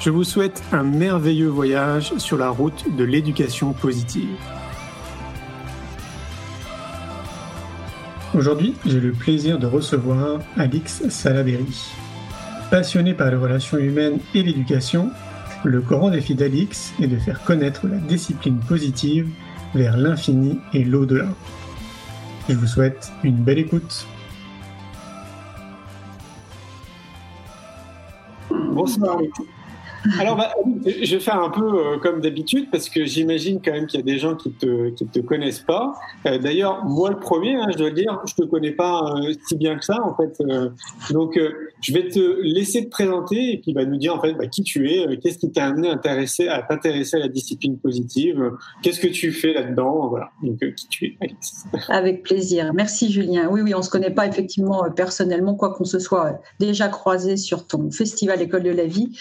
Je vous souhaite un merveilleux voyage sur la route de l'éducation positive. Aujourd'hui, j'ai le plaisir de recevoir Alix Salaberry. Passionné par les relations humaines et l'éducation, le grand défi d'Alix est de faire connaître la discipline positive vers l'infini et l'au-delà. Je vous souhaite une belle écoute. Bonsoir. Alors, bah, je vais faire un peu euh, comme d'habitude parce que j'imagine quand même qu'il y a des gens qui te qui te connaissent pas. Euh, d'ailleurs, moi le premier, hein, je dois dire, je te connais pas euh, si bien que ça en fait. donc, je vais te laisser te présenter et puis va bah, nous dire en fait bah, qui tu es, qu'est-ce qui t'a amené à t'intéresser à la discipline positive, qu'est-ce que tu fais là-dedans, voilà. Donc, qui tu es. Avec plaisir. Merci Julien. Oui, oui, on se connaît pas effectivement personnellement, quoi qu'on se soit déjà croisé sur ton festival École de la vie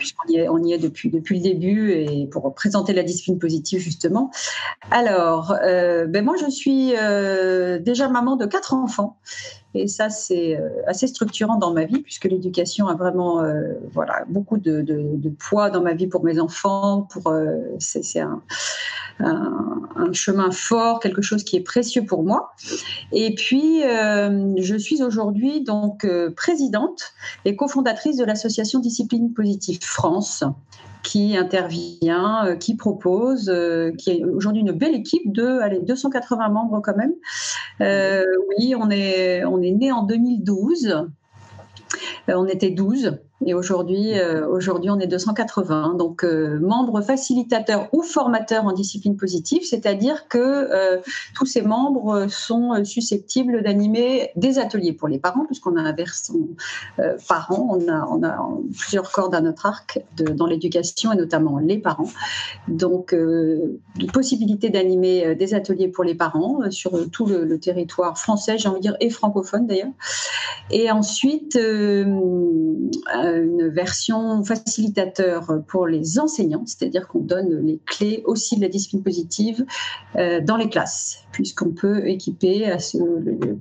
puisqu'on y est, on y est depuis, le début et pour présenter la discipline positive justement. Alors, euh, ben moi je suis euh, déjà maman de quatre enfants. Et ça, c'est euh, assez structurant dans ma vie, puisque l'éducation a vraiment voilà, beaucoup de, poids dans ma vie pour mes enfants. Pour, c'est, un, chemin fort, quelque chose qui est précieux pour moi. Et puis, euh, je suis aujourd'hui donc euh, présidente et cofondatrice de l'association Discipline Positive France qui intervient, euh, qui propose, qui est aujourd'hui une belle équipe de allez, 280 membres quand même. oui, on est, on est né en 2012. On était 12 et aujourd'hui, euh, aujourd'hui, on est 280. Donc, euh, membres facilitateurs ou formateurs en discipline positive, c'est-à-dire que euh, tous ces membres sont susceptibles d'animer des ateliers pour les parents, puisqu'on a un versant parents, on a, plusieurs cordes à notre arc dans l'éducation et notamment les parents. Donc, possibilité d'animer des ateliers pour les parents sur tout le territoire français, j'ai envie de dire, et francophone d'ailleurs. Et ensuite, une version facilitateur pour les enseignants, c'est-à-dire qu'on donne les clés aussi de la discipline positive euh, dans les classes, puisqu'on peut équiper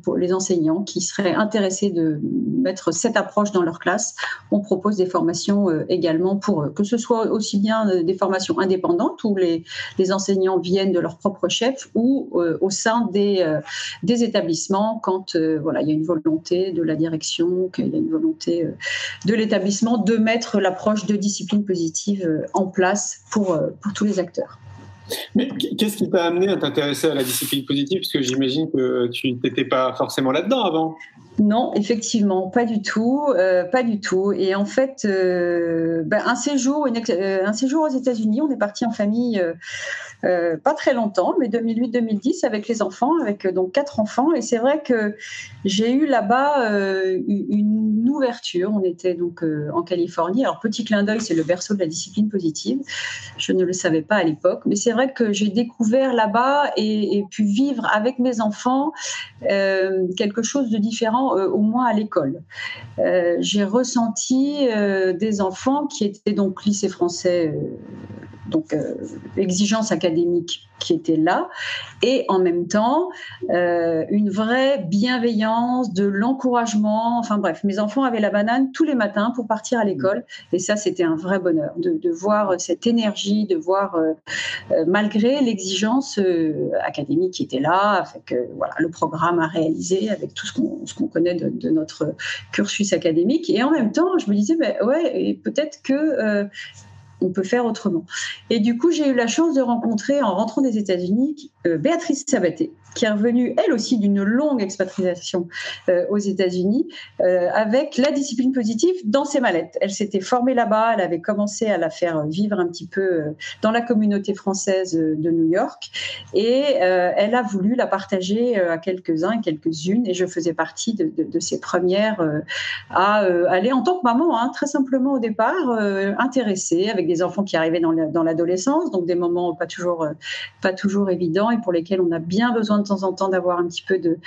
pour les enseignants qui seraient intéressés de mettre cette approche dans leur classe. On propose des formations euh, également pour eux, que ce soit aussi bien euh, des formations indépendantes où les, les enseignants viennent de leur propre chef ou au sein des, des établissements quand voilà, il y a une volonté de la direction, qu'il y a une volonté de l'établissement de mettre l'approche de discipline positive euh, en place pour, euh, pour tous les acteurs. Mais qu'est-ce qui t'a amené à t'intéresser à la discipline positive? Parce que j'imagine que tu n'étais pas forcément là-dedans avant. Non, effectivement, pas du tout, euh, pas du tout. Et en fait, ben, un séjour, un séjour aux États-Unis, on est parti en famille euh, pas très longtemps, mais 2008-2010 avec les enfants, avec euh, donc quatre enfants. Et c'est vrai que j'ai eu là-bas euh, une ouverture. On était donc en Californie. Alors petit clin d'œil, c'est le berceau de la discipline positive. Je ne le savais pas à l'époque, mais c'est vrai que j'ai découvert là-bas et, pu vivre avec mes enfants quelque chose de différent, au moins à l'école. j'ai ressenti des enfants qui étaient donc lycée français donc euh, exigence académique qui était là, et en même temps euh, une vraie bienveillance, de l'encouragement. Enfin bref, mes enfants avaient la banane tous les matins pour partir à l'école, et ça c'était un vrai bonheur de, voir cette énergie, de voir euh, malgré l'exigence académique qui était là, avec voilà le programme à réaliser, avec tout ce qu'on connaît de, notre cursus académique, et en même temps je me disais ben ouais, peut-être que on peut faire autrement. Et du coup, j'ai eu la chance de rencontrer, en rentrant des États-Unis, euh, Béatrice Sabaté, qui est revenue, elle aussi, d'une longue expatriation euh, aux États-Unis, euh, avec la discipline positive dans ses mallettes. Elle s'était formée là-bas, elle avait commencé à la faire vivre un petit peu dans la communauté française de New York, et elle a voulu la partager à quelques-uns, quelques-unes, et je faisais partie de, ces premières à aller en tant que maman, hein, très simplement au départ, intéressée, avec des enfants qui arrivaient dans l'adolescence, donc des moments pas toujours, pas toujours évidents et pour lesquels on a bien besoin de temps en temps d'avoir un petit peu de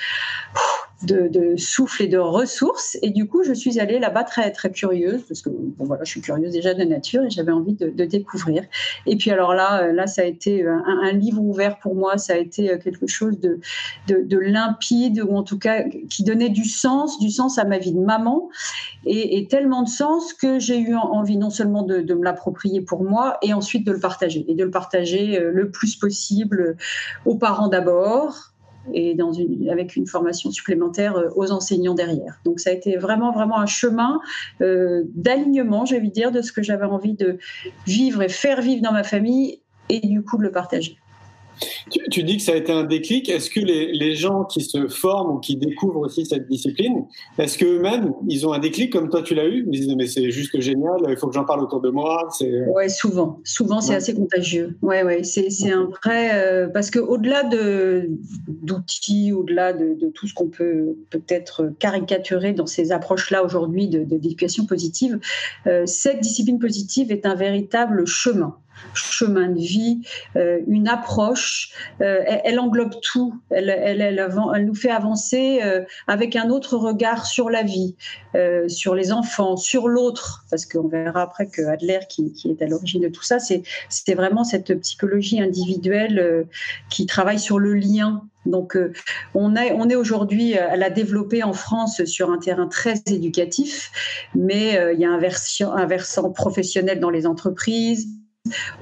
de, souffle et de ressources. Et du coup, je suis allée là-bas très, très curieuse, parce que bon, voilà, je suis curieuse déjà de nature et j'avais envie de, découvrir. Et puis alors là, euh, là, ça a été un, un, livre ouvert pour moi, ça a été euh, quelque chose de, de, limpide, ou en tout cas qui donnait du sens, du sens à ma vie de maman, et, et tellement de sens que j'ai eu envie non seulement de, de me l'approprier pour moi, et ensuite de le partager, et de le partager euh, le plus possible aux parents d'abord, et dans une, avec une formation supplémentaire euh, aux enseignants derrière. Donc ça a été vraiment vraiment un chemin euh, d'alignement, j'ai envie de dire, de ce que j'avais envie de vivre et faire vivre dans ma famille et du coup de le partager. Tu, dis que ça a été un déclic. Est-ce que les, gens qui se forment ou qui découvrent aussi cette discipline, est-ce qu'eux-mêmes, ils ont un déclic comme toi tu l'as eu? Ils disent mais c'est juste génial, il faut que j'en parle autour de moi. Ouais, souvent, souvent c'est assez contagieux. Ouais, ouais, c'est un vrai euh, parce que au-delà de d'outils, au-delà de, tout ce qu'on peut peut-être caricaturer dans ces approches-là aujourd'hui de d'éducation positive, euh, cette discipline positive est un véritable chemin chemin de vie, euh, une approche. Euh, elle, englobe tout. Elle, elle, elle, nous fait avancer euh, avec un autre regard sur la vie, sur les enfants, sur l'autre. Parce qu'on verra après que Adler, qui, qui est à l'origine de tout ça, c'était vraiment cette psychologie individuelle qui travaille sur le lien donc, on, est, on est aujourd'hui à la développer en France sur un terrain très éducatif, mais il y a un, version, un versant professionnel dans les entreprises,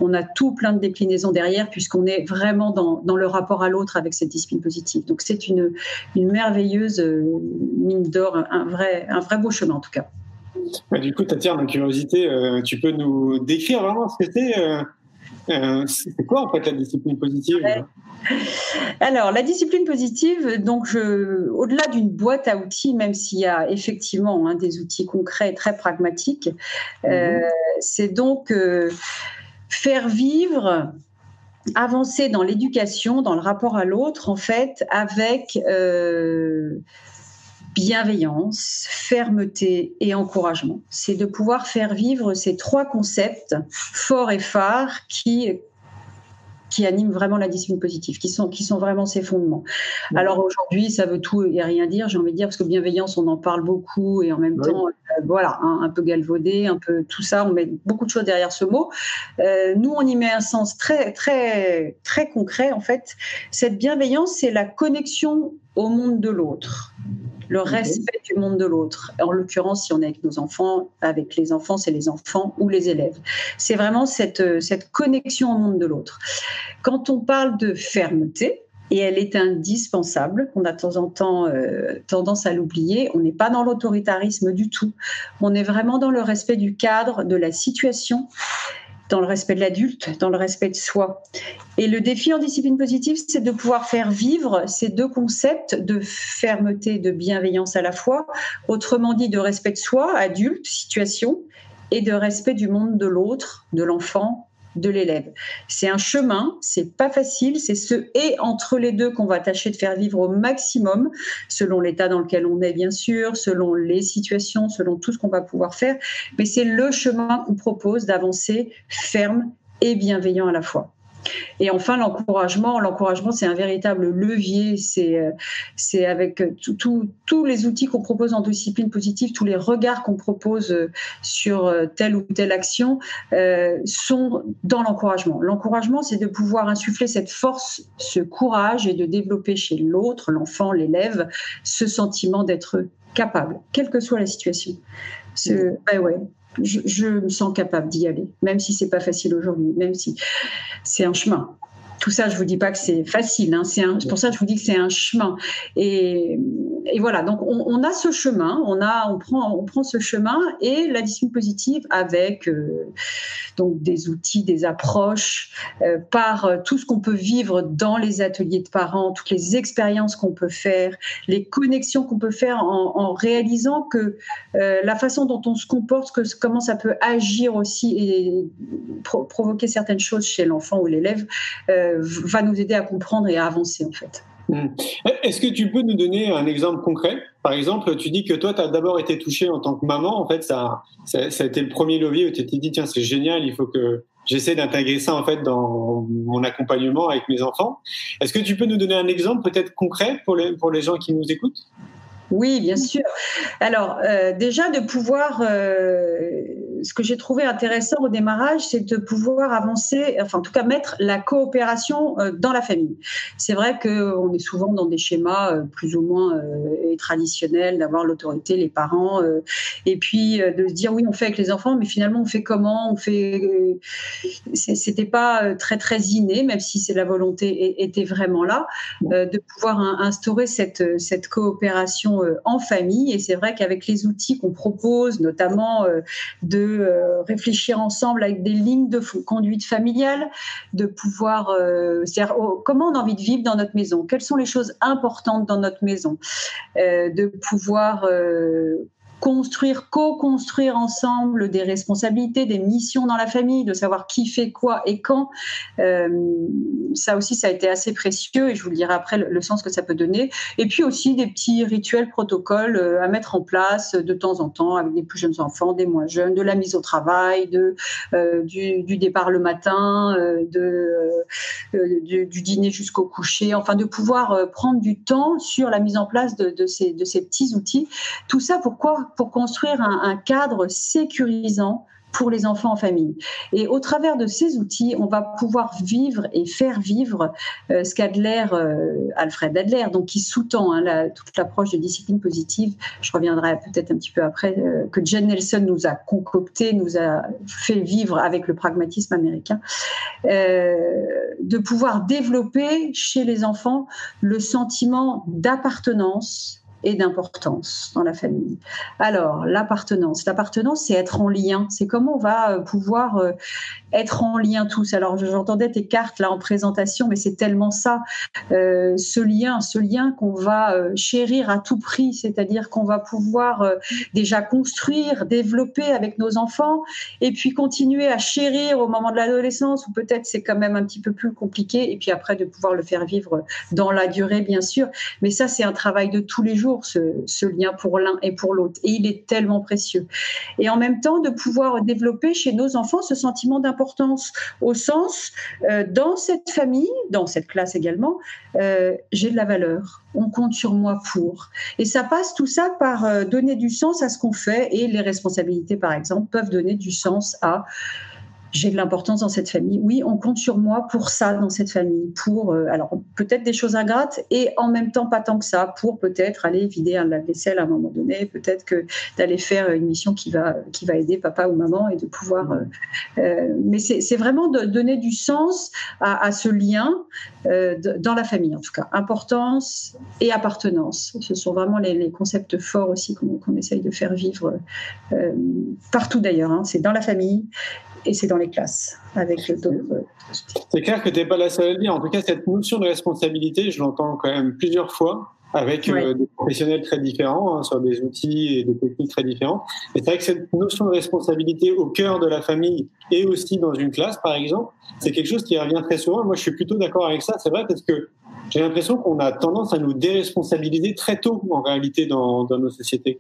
on a tout plein de déclinaisons derrière puisqu'on est vraiment dans, le rapport à l'autre avec cette discipline positive. Donc c'est une, merveilleuse euh, mine d'or, un vrai, un vrai beau chemin en tout cas. du coup, Tatiana, ma curiosité, euh, tu peux nous décrire vraiment ce que c'est euh, C'est quoi en fait la discipline positive? Alors, la discipline positive, donc au-delà d'une boîte à outils, même s'il y a effectivement hein, des outils concrets, très pragmatiques, mhm. c'est donc faire vivre avancer dans l'éducation, dans le rapport à l'autre, en fait, avec euh, bienveillance, fermeté et encouragement. C'est de pouvoir faire vivre ces trois concepts forts et phares qui qui animent vraiment la discipline positive, qui sont, qui sont vraiment ses fondements. Alors aujourd'hui, ça veut tout et rien dire, j'ai envie de dire, parce que bienveillance, on en parle beaucoup et en même temps, euh, voilà, un peu galvaudé, un peu tout ça, on met beaucoup de choses derrière ce mot. Euh, nous, on y met un sens très, très, très concret, en fait. Cette bienveillance, c'est la connexion au monde de l'autre le respect du monde de l'autre. En l'occurrence, si on est avec nos enfants, avec les enfants, c'est les enfants ou les élèves. C'est vraiment cette, cette connexion au monde de l'autre. Quand on parle de fermeté, et elle est indispensable. On a de temps en temps euh, tendance à l'oublier. On n'est pas dans l'autoritarisme du tout. On est vraiment dans le respect du cadre, de la situation dans le respect de l'adulte, dans le respect de soi. Et le défi en discipline positive, c'est de pouvoir faire vivre ces deux concepts de fermeté, de bienveillance à la fois, autrement dit de respect de soi, adulte, situation, et de respect du monde de l'autre, de l'enfant, de l'élève. C'est un chemin, c'est pas facile, c'est ce et entre les deux qu'on va tâcher de faire vivre au maximum, selon l'état dans lequel on est bien sûr, selon les situations, selon tout ce qu'on va pouvoir faire, mais c'est le chemin qu'on propose d'avancer ferme et bienveillant à la fois. Et enfin, l'encouragement. L'encouragement, c'est un véritable levier. C'est, euh, avec tous les outils qu'on propose en discipline positive, tous les regards qu'on propose euh, sur euh, telle ou telle action sont dans l'encouragement. L'encouragement, c'est de pouvoir insuffler cette force, ce courage et de développer chez l'autre, l'enfant, l'élève, ce sentiment d'être capable, quelle que soit la situation. Ce, ben ouais, je, me sens capable d'y aller, même si c'est pas facile aujourd'hui, même si c'est un chemin. Tout ça, je vous dis pas que c'est facile. Hein. C'est pour ça que je vous dis que c'est un chemin. Et, voilà. Donc, on, a ce chemin. On a, on prend, on prend ce chemin et la discipline positive avec euh, donc des outils, des approches, euh, par euh, tout ce qu'on peut vivre dans les ateliers de parents, toutes les expériences qu'on peut faire, les connexions qu'on peut faire en, réalisant que la façon dont on se comporte, que comment ça peut agir aussi et provoquer certaines choses chez l'enfant ou l'élève va nous aider à comprendre et à avancer en fait. Hmm. Est-ce que tu peux nous donner un exemple concret? Par exemple, tu dis que toi, tu as d'abord été touchée en tant que maman. En fait, ça, ça, a été le premier levier où tu t'es dit, tiens, c'est génial, il faut que j'essaie d'intégrer ça en fait dans mon accompagnement avec mes enfants. Est-ce que tu peux nous donner un exemple peut-être concret pour les, pour les gens qui nous écoutent? Oui, bien sûr. Alors, euh, déjà de pouvoir, euh, ce que j'ai trouvé intéressant au démarrage, c'est de pouvoir avancer, enfin en tout cas mettre la coopération euh, dans la famille. C'est vrai qu'on est souvent dans des schémas plus ou moins traditionnels, d'avoir l'autorité, les parents, et puis de se dire oui, on fait avec les enfants, mais finalement on fait comment On fait, c'était pas très très inné, même si c'est la volonté était vraiment là, de pouvoir instaurer cette cette coopération euh, en famille. Et c'est vrai qu'avec les outils qu'on propose, notamment euh, euh, réfléchir ensemble avec des lignes de conduite familiale, de pouvoir, c'est-à-dire oh, comment on a envie de vivre dans notre maison, quelles sont les choses importantes dans notre maison, de pouvoir construire, co-construire ensemble des responsabilités, des missions dans la famille, de savoir qui fait quoi et quand. Euh, ça aussi, ça a été assez précieux et je vous le dirai après le, sens que ça peut donner. Et puis aussi des petits rituels, protocoles euh, à mettre en place de temps en temps avec des plus jeunes enfants, des moins jeunes, de la mise au travail, de, euh, du, départ le matin, de, du, dîner jusqu'au coucher, enfin de pouvoir prendre du temps sur la mise en place de, de, ces, de ces petits outils. Tout ça, pourquoi pour construire un, cadre sécurisant pour les enfants en famille. Et au travers de ces outils, on va pouvoir vivre et faire vivre euh, ce qu'Adler, euh, Alfred Adler, donc qui sous-tend hein, toute l'approche de discipline positive, je reviendrai peut-être un petit peu après, euh, que Jen Nelson nous a concocté, nous a fait vivre avec le pragmatisme américain, de pouvoir développer chez les enfants le sentiment d'appartenance et d'importance dans la famille. Alors, l'appartenance. L'appartenance, c'est être en lien. C'est comment on va euh, pouvoir euh, être en lien tous. Alors, j'entendais tes cartes là en présentation, mais c'est tellement ça, euh, ce lien, ce lien qu'on va chérir à tout prix, c'est-à-dire qu'on va pouvoir déjà construire, développer avec nos enfants, et puis continuer à chérir au moment de l'adolescence, où peut-être c'est quand même un petit peu plus compliqué, et puis après de pouvoir le faire vivre dans la durée, bien sûr. Mais ça, c'est un travail de tous les jours ce, lien pour l'un et pour l'autre. Et il est tellement précieux. Et en même temps, de pouvoir développer chez nos enfants ce sentiment d'importance au sens, euh, dans cette famille, dans cette classe également, euh, j'ai de la valeur. On compte sur moi pour. Et ça passe tout ça par euh, donner du sens à ce qu'on fait et les responsabilités, par exemple, peuvent donner du sens à j'ai de l'importance dans cette famille. Oui, on compte sur moi pour ça dans cette famille, pour euh, alors peut-être des choses ingrates et en même temps pas tant que ça, pour peut-être aller vider un lave-vaisselle à un moment donné, peut-être que d'aller faire une mission qui va qui va aider papa ou maman et de pouvoir. Euh, euh mais c'est vraiment de donner du sens à, ce lien dans la famille en tout cas, importance et appartenance. Ce sont vraiment les, concepts forts aussi qu'on essaye de faire vivre partout d'ailleurs. Hein. C'est dans la famille et c'est dans les classes avec d'autres. C'est clair que tu n'es pas la seule à le dire. En tout cas, cette notion de responsabilité, je l'entends quand même plusieurs fois avec euh, des professionnels très différents hein, sur des outils et des techniques très différentes. Et c'est vrai que cette notion de responsabilité au cœur de la famille et aussi dans une classe, par exemple, c'est quelque chose qui revient très souvent. Moi, je suis plutôt d'accord avec ça. C'est vrai parce que j'ai l'impression qu'on a tendance à nous déresponsabiliser très tôt en réalité dans, dans nos sociétés.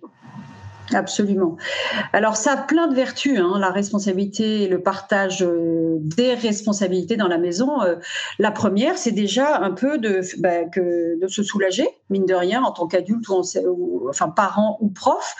Absolument. Alors ça a plein de vertus, hein, la responsabilité et le partage euh, des responsabilités dans la maison. Euh, la première, c'est déjà un peu de, bah, que, de se soulager, mine de rien, en tant qu'adulte ou, enfin parent ou prof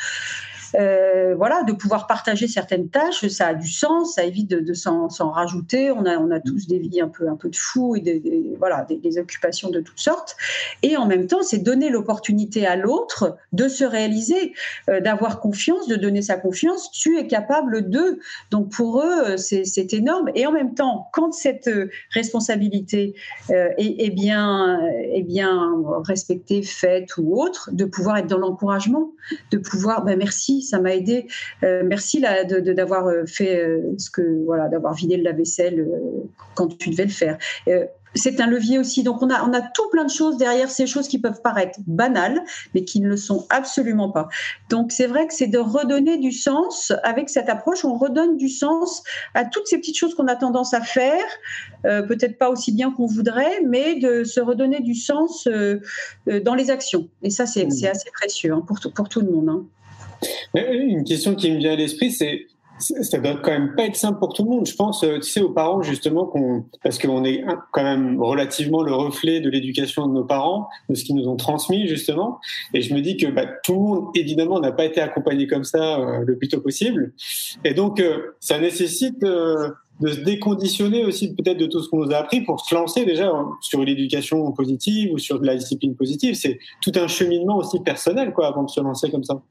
Euh, voilà, de pouvoir partager certaines tâches, ça a du sens, ça évite de, s'en, rajouter. On a, tous des vies un peu, de fous et des, voilà, des, occupations de toutes sortes. Et en même temps, c'est donner l'opportunité à l'autre de se réaliser, euh, d'avoir confiance, de donner sa confiance. Tu es capable de. Donc pour eux, c'est, énorme. Et en même temps, quand cette responsabilité est, bien, bien respectée, faite ou autre, de pouvoir être dans l'encouragement, de pouvoir, ben merci, ça m'a aidé, euh, merci là, de, d'avoir euh, fait euh, ce que, voilà, d'avoir vidé le lave-vaisselle quand tu devais le faire c'est un levier aussi. Donc on a, on a tout plein de choses derrière ces choses qui peuvent paraître banales, mais qui ne le sont absolument pas. Donc c'est vrai que c'est de redonner du sens. Avec cette approche, on redonne du sens à toutes ces petites choses qu'on a tendance à faire, peut-être pas aussi bien qu'on voudrait, mais de se redonner du sens dans les actions. Et ça, c'est mmh. assez précieux hein, pour, pour tout le monde. Hein. Une question qui me vient à l'esprit, c'est ça doit quand même pas être simple pour tout le monde. Je pense, euh, tu sais, aux parents justement, parce qu'on est quand même relativement le reflet de l'éducation de nos parents, de ce qu'ils nous ont transmis justement. Et je me dis que bah, tout le monde, évidemment, n'a pas été accompagné comme ça euh, le plus tôt possible. Et donc, euh, ça nécessite de se déconditionner aussi peut-être de tout ce qu'on nous a appris pour se lancer déjà sur l'éducation positive ou sur de la discipline positive. C'est tout un cheminement aussi personnel, quoi, avant de se lancer comme ça.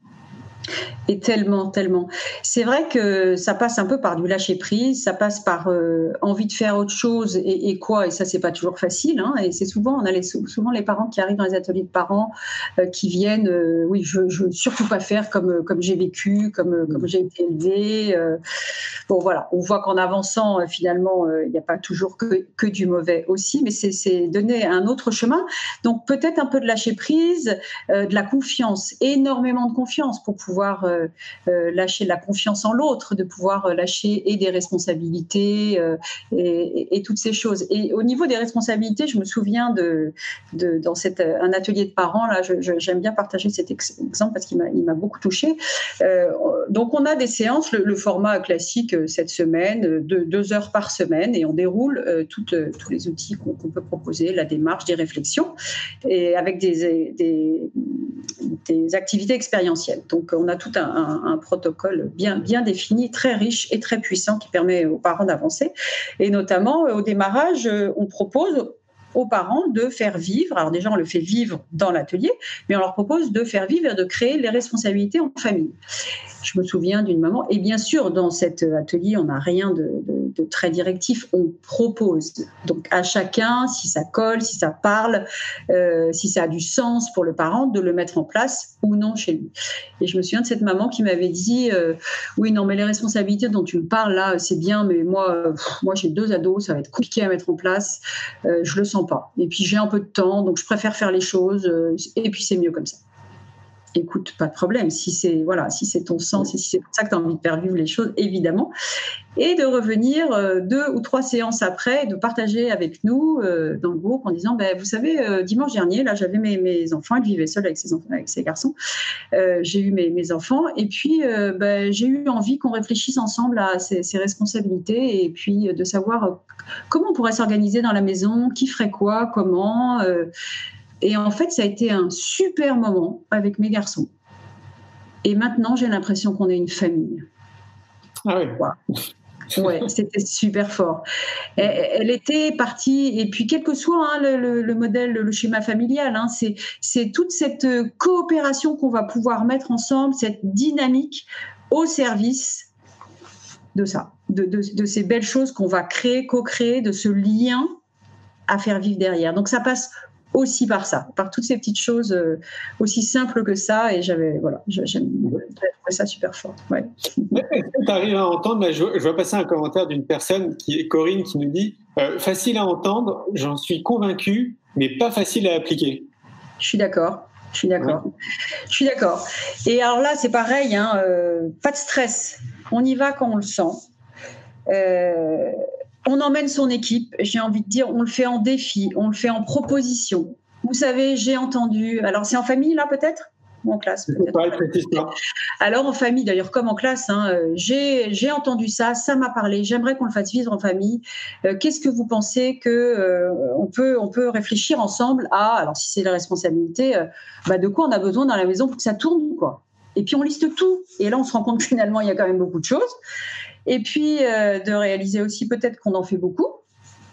Et tellement, tellement. C'est vrai que ça passe un peu par du lâcher prise, ça passe par euh, envie de faire autre chose et, quoi. Et ça, c'est pas toujours facile. Hein, et c'est souvent, on a souvent les parents qui arrivent dans les ateliers de parents euh, qui viennent. Euh, oui, je, je veux surtout pas faire comme comme j'ai vécu, comme comme j'ai été élevée. bon, voilà. On voit qu'en avançant, finalement, il n'y a pas toujours que que du mauvais aussi, mais c'est donner un autre chemin. Donc peut-être un peu de lâcher prise, de la confiance, énormément de confiance pour pouvoir pouvoir euh, euh, lâcher la confiance en l'autre, de pouvoir euh, lâcher et des responsabilités et, toutes ces choses. Et au niveau des responsabilités, je me souviens de, dans cette, un atelier de parents, là, j'aime bien partager cet exemple parce qu'il m'a beaucoup touché. donc on a des séances, le, format classique cette semaine, de deux heures par semaine, et on déroule toutes, tous les outils qu'on peut proposer, la démarche, des réflexions, et avec des, des, des activités expérientielles. Donc on a tout un, protocole bien, bien défini, très riche et très puissant qui permet aux parents d'avancer. Et notamment, euh, au démarrage, euh, on propose aux parents de faire vivre, alors déjà on le fait vivre dans l'atelier, mais on leur propose de faire vivre et de créer les responsabilités en famille. Je me souviens d'une maman, et bien sûr, dans cet atelier, on n'a rien de, très directif, on propose. Donc à chacun, si ça colle, si ça parle, euh, si ça a du sens pour le parent, de le mettre en place ou non chez lui. Et je me souviens de cette maman qui m'avait dit, euh, oui, non, mais les responsabilités dont tu me parles là, c'est bien, mais moi, moi j'ai deux ados, ça va être compliqué à mettre en place, euh, je le sens pas. Et puis j'ai un peu de temps, donc je préfère faire les choses, et puis c'est mieux comme ça écoute, pas de problème. Si c'est voilà, si c'est ton sens et si c'est pour ça que tu as envie de faire vivre les choses, évidemment, et de revenir euh, deux ou trois séances après, de partager avec nous euh, dans le groupe en disant, ben, vous savez, euh, dimanche dernier, là, j'avais mes, enfants, ils vivaient seuls avec ses garçons. j'ai eu mes, mes, enfants et puis ben, j'ai eu envie qu'on réfléchisse ensemble à ces, ces, responsabilités et puis de savoir comment on pourrait s'organiser dans la maison, qui ferait quoi, comment. Et en fait, ça a été un super moment avec mes garçons. Et maintenant, j'ai l'impression qu'on est une famille. Ah oui. Ouais, c'était super fort. Elle, était partie, et puis quel que soit hein, le, modèle, le schéma familial, hein, c'est toute cette coopération qu'on va pouvoir mettre ensemble, cette dynamique au service de ça, de, de ces belles choses qu'on va créer, co-créer, de ce lien à faire vivre derrière. Donc ça passe aussi par ça, par toutes ces petites choses euh, aussi simples que ça. Et j'avais, voilà, j'aime ça super fort. Ouais. Tu arrives à entendre, je, vois passer un commentaire d'une personne qui est Corinne qui nous dit euh, facile à entendre, j'en suis convaincu, mais pas facile à appliquer. Je suis d'accord. Je suis d'accord. Je suis d'accord. Et alors là, c'est pareil, hein, euh, pas de stress. On y va quand on le sent. Euh, on emmène son équipe, j'ai envie de dire, on le fait en défi, on le fait en proposition. Vous savez, j'ai entendu, alors c'est en famille là peut-être? Ou en classe Alors en famille, d'ailleurs comme en classe, hein, euh, j'ai entendu ça, ça m'a parlé, j'aimerais qu'on le fasse vivre en famille. Euh, qu'est-ce que vous pensez que euh, on, peut, on peut réfléchir ensemble à, alors si c'est la responsabilité, bah, de quoi on a besoin dans la maison pour que ça tourne quoi? Et puis on liste tout. Et là, on se rend compte que finalement, il y a quand même beaucoup de choses. Et puis de réaliser aussi peut-être qu'on en fait beaucoup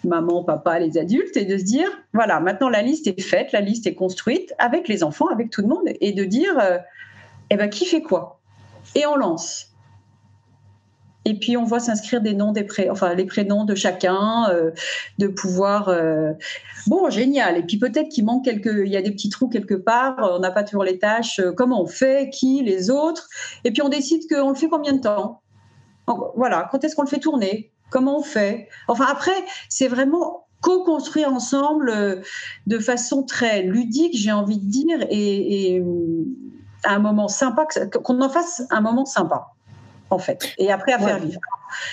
maman, papa, les adultes, et de se dire, voilà, maintenant la liste est faite, la liste est construite avec les enfants, avec tout le monde, et de dire, eh ben, qui fait quoi? Et on lance. Et puis on voit s'inscrire des noms, des enfin les prénoms de chacun, euh, de pouvoir. Euh, bon, génial. Et puis peut-être qu'il manque quelques, il y a des petits trous quelque part. On n'a pas toujours les tâches. Euh, comment on fait Qui Les autres? Et puis on décide qu'on le fait combien de temps? Voilà. Quand est-ce qu'on le fait tourner? Comment on fait? Enfin après, c'est vraiment co-construire ensemble de façon très ludique, j'ai envie de dire, et, et un moment sympa, qu'on en fasse un moment sympa en fait, et après à faire vivre.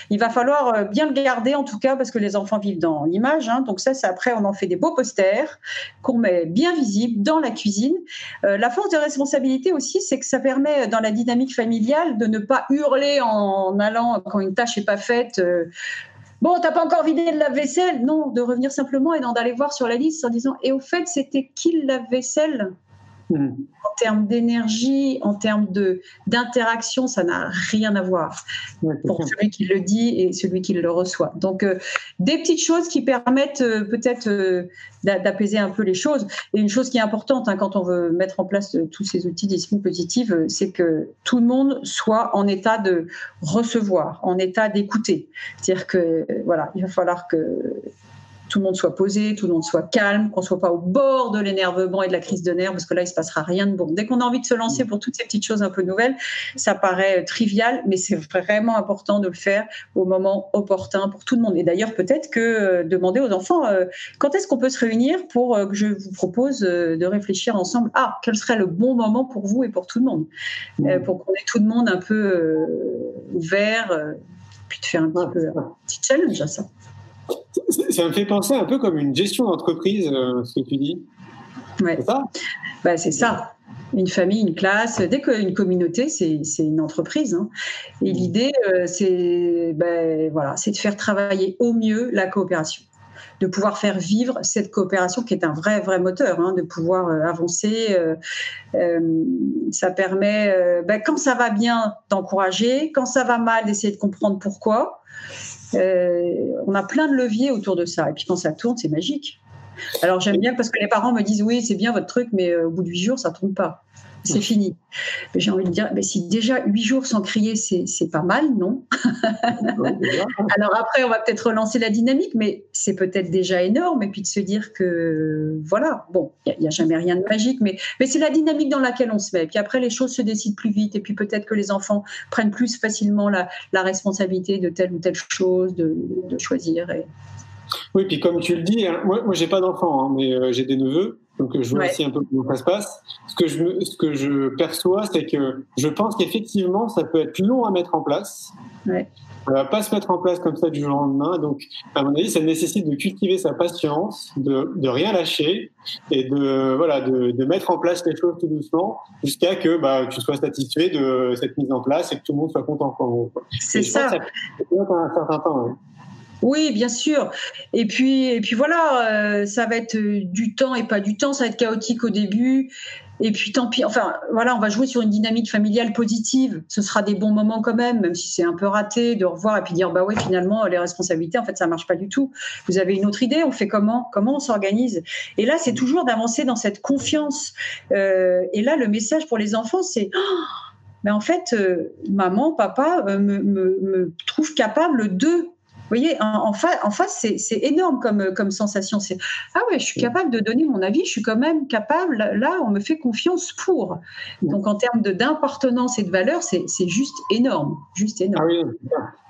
Il va falloir euh, bien le garder en tout cas parce que les enfants vivent dans l'image. Hein. donc ça, c'est après on en fait des beaux posters qu'on met bien visibles dans la cuisine. Euh, la force de responsabilité aussi, c'est que ça permet dans la dynamique familiale de ne pas hurler en allant quand une tâche n'est pas faite. Euh, Bon, t'as pas encore vidé le lave-vaisselle Non, de revenir simplement et d'aller voir sur la liste en disant Et au fait, c'était qui le lave-vaisselle hmm en termes d'énergie, en termes de d'interaction, ça n'a rien à voir pour celui qui le dit et celui qui le reçoit. Donc, euh, des petites choses qui permettent euh, peut-être euh, d'apaiser un peu les choses. Et une chose qui est importante hein, quand on veut mettre en place tous ces outils discipline positive, c'est que tout le monde soit en état de recevoir, en état d'écouter. C'est-à-dire que voilà, il va falloir que tout le monde soit posé, tout le monde soit calme, qu'on soit pas au bord de l'énervement et de la crise de nerfs, parce que là, il se passera rien de bon. Dès qu'on a envie de se lancer pour toutes ces petites choses un peu nouvelles, ça paraît trivial, mais c'est vraiment important de le faire au moment opportun pour tout le monde. Et d'ailleurs, peut-être que euh, demander aux enfants euh, quand est-ce qu'on peut se réunir pour euh, que je vous propose de réfléchir ensemble? Ah, quel serait le bon moment pour vous et pour tout le monde, mmh. pour qu'on ait tout le monde un peu ouvert, puis de faire un petit, peu, un petit challenge à ça. Ça me fait penser un peu comme une gestion d'entreprise, euh, ce que tu dis. Ouais. C'est ça? Bah, C'est ça. Une famille, une classe, dès qu'une communauté, c'est une entreprise. Hein. Et mmh. l'idée, euh, c'est ben, voilà, de faire travailler au mieux la coopération de pouvoir faire vivre cette coopération qui est un vrai vrai moteur, hein, de pouvoir euh, avancer. ça permet, ben, quand ça va bien, d'encourager, quand ça va mal, d'essayer de comprendre pourquoi, on a plein de leviers autour de ça. Et puis quand ça tourne, c'est magique. Alors j'aime bien parce que les parents me disent oui, c'est bien votre truc, mais euh, au bout de huit jours, ça ne tourne pas. C'est fini. J'ai envie de dire, mais si déjà huit jours sans crier, c'est pas mal, non Alors après, on va peut-être relancer la dynamique, mais c'est peut-être déjà énorme. Et puis de se dire que, voilà, bon, il n'y a, jamais rien de magique, mais, mais c'est la dynamique dans laquelle on se met. Et puis après, les choses se décident plus vite. Et puis peut-être que les enfants prennent plus facilement la, responsabilité de telle ou telle chose, de, choisir. Et... Oui, puis comme tu le dis, hein, moi, moi j'ai pas d'enfants, hein, mais euh, j'ai des neveux. Donc je vois aussi un peu comment ça se passe. Ce que je, ce que je perçois, c'est que je pense qu'effectivement, ça peut être long à mettre en place. Ouais. Ça va pas se mettre en place comme ça du jour au lendemain. Donc, à mon avis, ça nécessite de cultiver sa patience, de, de rien lâcher et de voilà de, de, mettre en place les choses tout doucement jusqu'à que bah, tu sois satisfait de cette mise en place et que tout le monde soit content. C'est ça. ça peut un certain temps. Oui, bien sûr. Et puis, et puis voilà, euh, ça va être euh, du temps et pas du temps. Ça va être chaotique au début. Et puis tant pis. Enfin, voilà, on va jouer sur une dynamique familiale positive. Ce sera des bons moments quand même, même si c'est un peu raté, de revoir et puis dire bah ouais, finalement les responsabilités, en fait, ça marche pas du tout. Vous avez une autre idée On fait comment Comment on s'organise? Et là, c'est toujours d'avancer dans cette confiance. Euh, et là, le message pour les enfants, c'est oh, mais en fait, maman, papa me, me, me trouve capable de vous voyez, en, face, c'est énorme comme, comme sensation. C'est ah ouais, je suis capable de donner mon avis, je suis quand même capable. Là, on me fait confiance pour. Donc, en termes d'importance et de valeur, c'est juste énorme, juste énorme.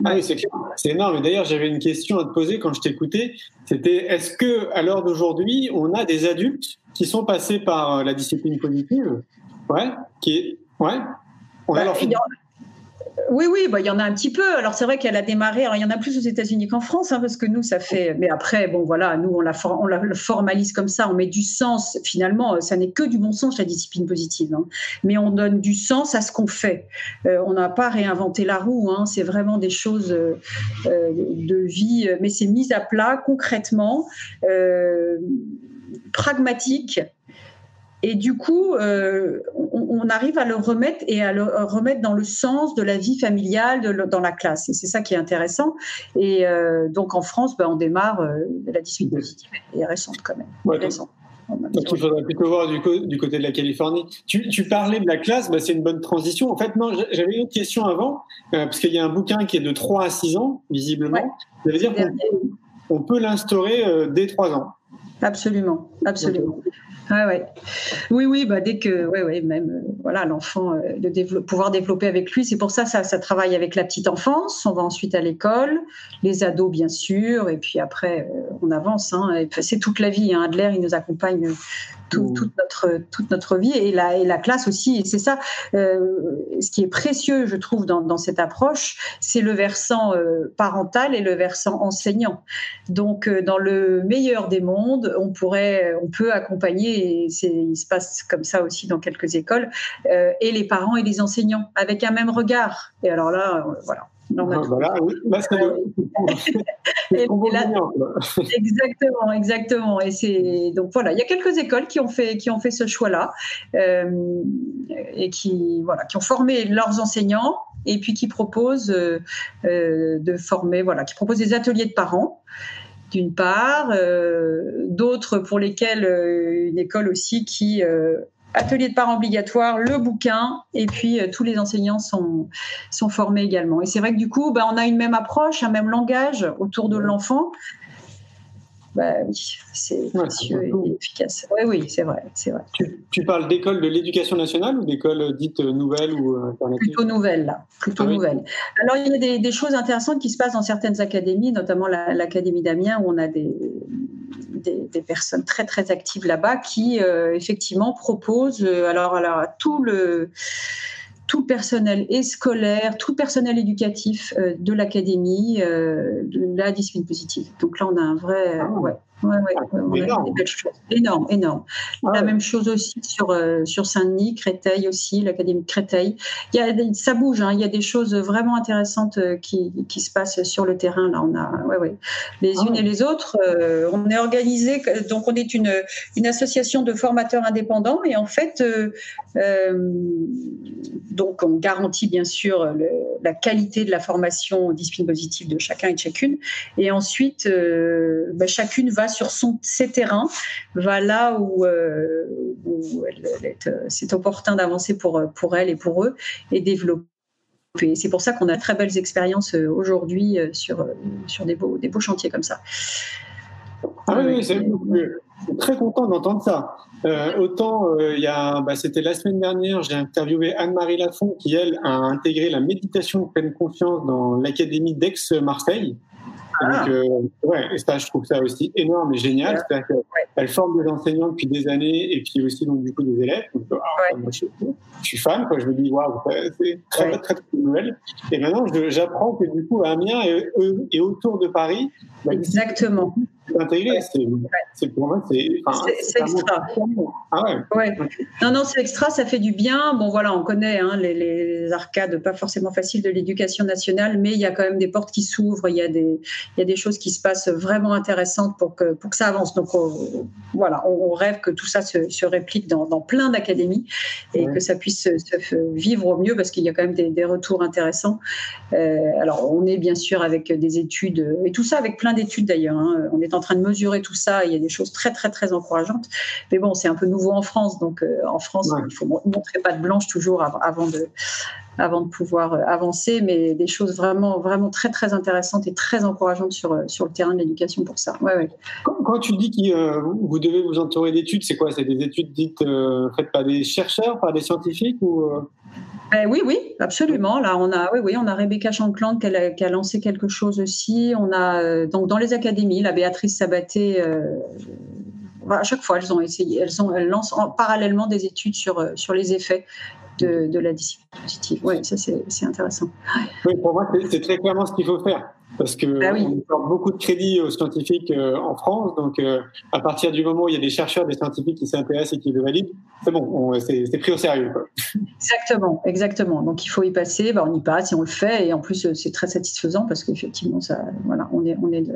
Ah oui, ah c'est énorme. D'ailleurs, j'avais une question à te poser quand je t'écoutais. C'était est-ce que à l'heure d'aujourd'hui, on a des adultes qui sont passés par euh, la discipline cognitive, ouais, qui ouais, on a bah, leur oui, oui, bah, il y en a un petit peu. Alors c'est vrai qu'elle a démarré. Alors il y en a plus aux États-Unis qu'en France, hein, parce que nous ça fait. Mais après, bon voilà, nous on la, formalise comme ça, on met du sens. Finalement, ça n'est que du bon sens la discipline positive, hein. mais on donne du sens à ce qu'on fait. Euh, on n'a pas réinventé la roue. Hein. c'est vraiment des choses euh, euh, de vie, mais c'est mis à plat concrètement, pragmatique et du coup, euh, on, arrive à le remettre et à le remettre dans le sens de la vie familiale dans la classe. Et c'est ça qui est intéressant. Et euh, donc en France, ben, on démarre euh, la discipline positive est récente quand même. Donc il faudrait plutôt voir du, côté de la Californie. Tu, parlais de la classe, bah, c'est une bonne transition. En fait, non, j'avais une autre question avant, parce qu'il y a un bouquin qui est de 3 à 6 ans, visiblement. Ça veut dire qu'on peut, l'instaurer dès 3 ans. Absolument, absolument. Ah. Oui, oui, bah dès que, ouais, ouais, même, euh, voilà, l'enfant, euh, de pouvoir développer avec lui. C'est pour ça, ça, ça travaille avec la petite enfance. On va ensuite à l'école, les ados, bien sûr, et puis après, euh, on avance. Hein, c'est toute la vie. Hein. Adler, il nous accompagne toute, notre, toute notre vie et la, et la classe aussi. Et c'est ça, ce qui est précieux, je trouve, dans, dans cette approche, c'est le versant parental et le versant enseignant. Donc, dans le meilleur des mondes, on pourrait, on peut accompagner et il se passe comme ça aussi dans quelques écoles, euh, et les parents et les enseignants, avec un même regard. Et alors là, euh, voilà. exactement, exactement. Et c'est donc voilà, il y a quelques écoles qui ont fait qui ont fait ce choix-là euh, et qui voilà qui ont formé leurs enseignants et puis qui proposent de former voilà qui proposent des ateliers de parents d'une part, euh, d'autres pour lesquels euh, une école aussi qui euh, atelier de parents obligatoire, le bouquin, et puis tous les enseignants sont, sont formés également. Et c'est vrai que du coup, bah, on a une même approche, un même langage autour de l'enfant, bah oui, c'est précieux et efficace. Oui, oui, c'est vrai, c'est vrai. Tu, parles d'école de l'éducation nationale ou d'école dite nouvelle ou alternative? Plutôt nouvelle, là. Plutôt ah nouvelle. Alors, il y a des, choses intéressantes qui se passent dans certaines académies, notamment l'Académie d'Amiens, où on a des, des, personnes très, très actives là-bas qui, euh, effectivement, proposent, euh, alors, alors, tout le tout le personnel et scolaire, tout le personnel éducatif euh, de l'académie, de la discipline positive. Donc là, on a un vrai, ah. ouais, Ouais, ouais, ah, on énorme. des Énorme, énorme. Ah la même chose aussi sur, euh, sur Saint-Denis, Créteil aussi, l'Académie de Créteil. Il y a, ça bouge, hein, il y a des choses vraiment intéressantes euh, qui, qui, se passent sur le terrain. Là, on a ouais, ouais. les ah unes et les autres. Euh, on est organisé, donc on est une, une association de formateurs indépendants et en fait, donc on garantit bien sûr le, la qualité de la formation aux disciplines positives de chacun et de chacune. Et ensuite, bah, chacune va sur son, ses terrains, va là où, euh, euh, c'est opportun d'avancer pour, pour elle et pour eux et développer. C'est pour ça qu'on a très belles expériences euh, aujourd'hui sur, sur des, beaux, des beaux chantiers comme ça. Ah oui, c'est très content d'entendre ça. autant, il y a, bah, c'était la semaine dernière, j'ai interviewé Anne-Marie Lafont qui, elle, a intégré la méditation pleine confiance dans l'Académie d'Aix-Marseille. Donc, euh, ouais, et ça, je trouve ça aussi énorme et génial. C'est-à-dire qu'elle forme des enseignants depuis des années et puis aussi, donc, du coup, des élèves. Donc, ah, moi, je, suis fan, quoi. Je me dis, waouh, c'est très, très, très, très, nouvelle. Et maintenant, j'apprends que, du coup, à Amiens et, et autour de Paris, bah, Exactement intégré. C'est extra. Ah ouais. Non, non, c'est extra, ça fait du bien. Bon, voilà, on connaît hein, les, les, arcades pas forcément faciles de l'éducation nationale, mais il y a quand même des portes qui s'ouvrent, il y, a des, il y a des choses qui se passent vraiment intéressantes pour que, pour que ça avance. Donc, voilà, on, rêve que tout ça se, se réplique dans, dans plein d'académies et que ça puisse se, vivre au mieux parce qu'il y a quand même des, des retours intéressants. Euh, alors, on est bien sûr avec des études, et tout ça avec plein d'études d'ailleurs. Hein. On est en train de mesurer tout ça. Il y a des choses très, très, très encourageantes. Mais bon, c'est un peu nouveau en France. Donc, euh, en France, il faut montrer pas de blanche toujours avant de, avant de pouvoir euh, avancer, mais des choses vraiment, vraiment très, très intéressantes et très encourageantes sur, euh, sur le terrain de l'éducation pour ça. Ouais, ouais. Quand, tu dis que vous devez vous entourer d'études, c'est quoi? C'est des études dites faites par des chercheurs, par des scientifiques ou ben oui, oui, absolument. Là, on a, oui, oui, on a Rebecca Shankland qui a, lancé quelque chose aussi. On a euh, donc dans les académies, la Béatrice Sabaté. Euh, à chaque fois, elles ont essayé, elles, ont, lancent parallèlement des études sur, euh, sur les effets de, de la discipline positive. Oui, ça c'est intéressant. Oui, pour moi, c'est très clairement ce qu'il faut faire parce que on porte beaucoup de crédit aux scientifiques euh, en France. Donc, euh, à partir du moment où il y a des chercheurs, des scientifiques qui s'intéressent et qui le valident, c'est bon, c'est pris au sérieux. Exactement, exactement. Donc, il faut y passer. Bah, on y passe et on le fait. Et en plus, c'est très satisfaisant parce qu'effectivement, ça, voilà, on est, on est de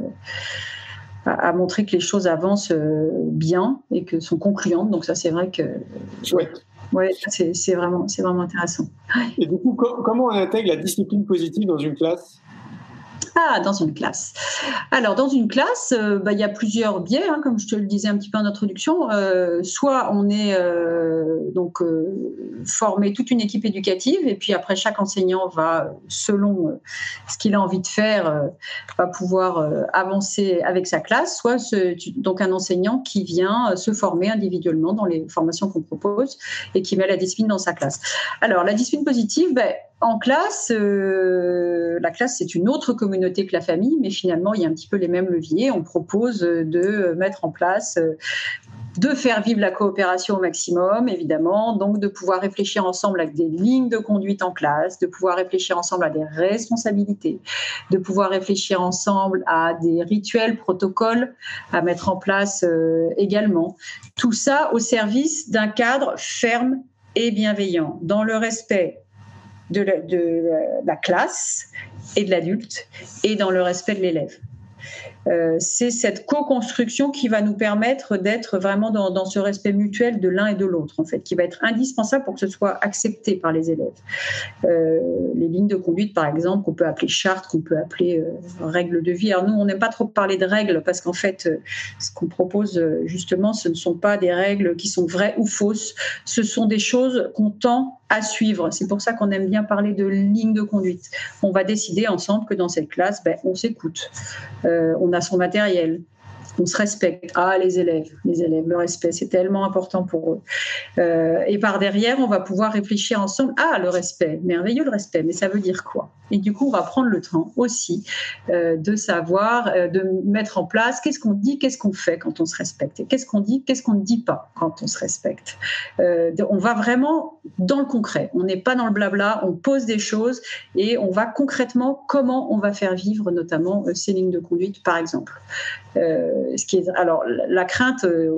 à, montrer que les choses avancent bien et que sont concluantes. Donc ça, c'est vrai que chouette. Ouais, c'est vraiment, c'est vraiment intéressant. Et du coup, comment on intègre la discipline positive dans une classe? Ah, dans une classe. Alors, dans une classe, euh, bah, il y a plusieurs biais, hein, comme je te le disais un petit peu en introduction. Euh, soit on est euh, donc formé toute une équipe éducative, et puis après chaque enseignant va, selon ce qu'il a envie de faire, va pouvoir avancer avec sa classe. Soit donc un enseignant qui vient se former individuellement dans les formations qu'on propose et qui met la discipline dans sa classe. Alors, la discipline positive, ben, en classe, euh, la classe, c'est une autre communauté que la famille, mais finalement, il y a un petit peu les mêmes leviers. On propose de mettre en place euh, de faire vivre la coopération au maximum, évidemment, donc de pouvoir réfléchir ensemble avec des lignes de conduite en classe, de pouvoir réfléchir ensemble à des responsabilités, de pouvoir réfléchir ensemble à des rituels, protocoles à mettre en place euh, également. Tout ça au service d'un cadre ferme et bienveillant, dans le respect de la, classe et de l'adulte et dans le respect de l'élève. Euh, c'est cette co-construction qui va nous permettre d'être vraiment dans, ce respect mutuel de l'un et de l'autre, en fait, qui va être indispensable pour que ce soit accepté par les élèves. Euh, les lignes de conduite, par exemple, qu'on peut appeler charte, qu'on peut appeler euh, règles de vie. Alors nous, on n'aime pas trop parler de règles parce qu'en fait, ce qu'on propose justement, ce ne sont pas des règles qui sont vraies ou fausses. Ce sont des choses qu'on tend à suivre. C'est pour ça qu'on aime bien parler de ligne de conduite. On va décider ensemble que dans cette classe, ben, on s'écoute. on a son matériel. On se respecte. Ah, les élèves, les élèves, le respect, c'est tellement important pour eux. Euh, et par derrière, on va pouvoir réfléchir ensemble. Ah, le respect, merveilleux le respect, mais ça veut dire quoi? Et du coup, on va prendre le temps aussi euh, de savoir, euh, de mettre en place qu'est-ce qu'on dit, qu'est-ce qu'on fait quand on se respecte, et qu'est-ce qu'on dit, qu'est-ce qu'on ne dit pas quand on se respecte. on va vraiment dans le concret. On n'est pas dans le blabla, on pose des choses et on va concrètement comment on va faire vivre notamment ces lignes de conduite, par exemple. Euh, alors, la crainte, euh,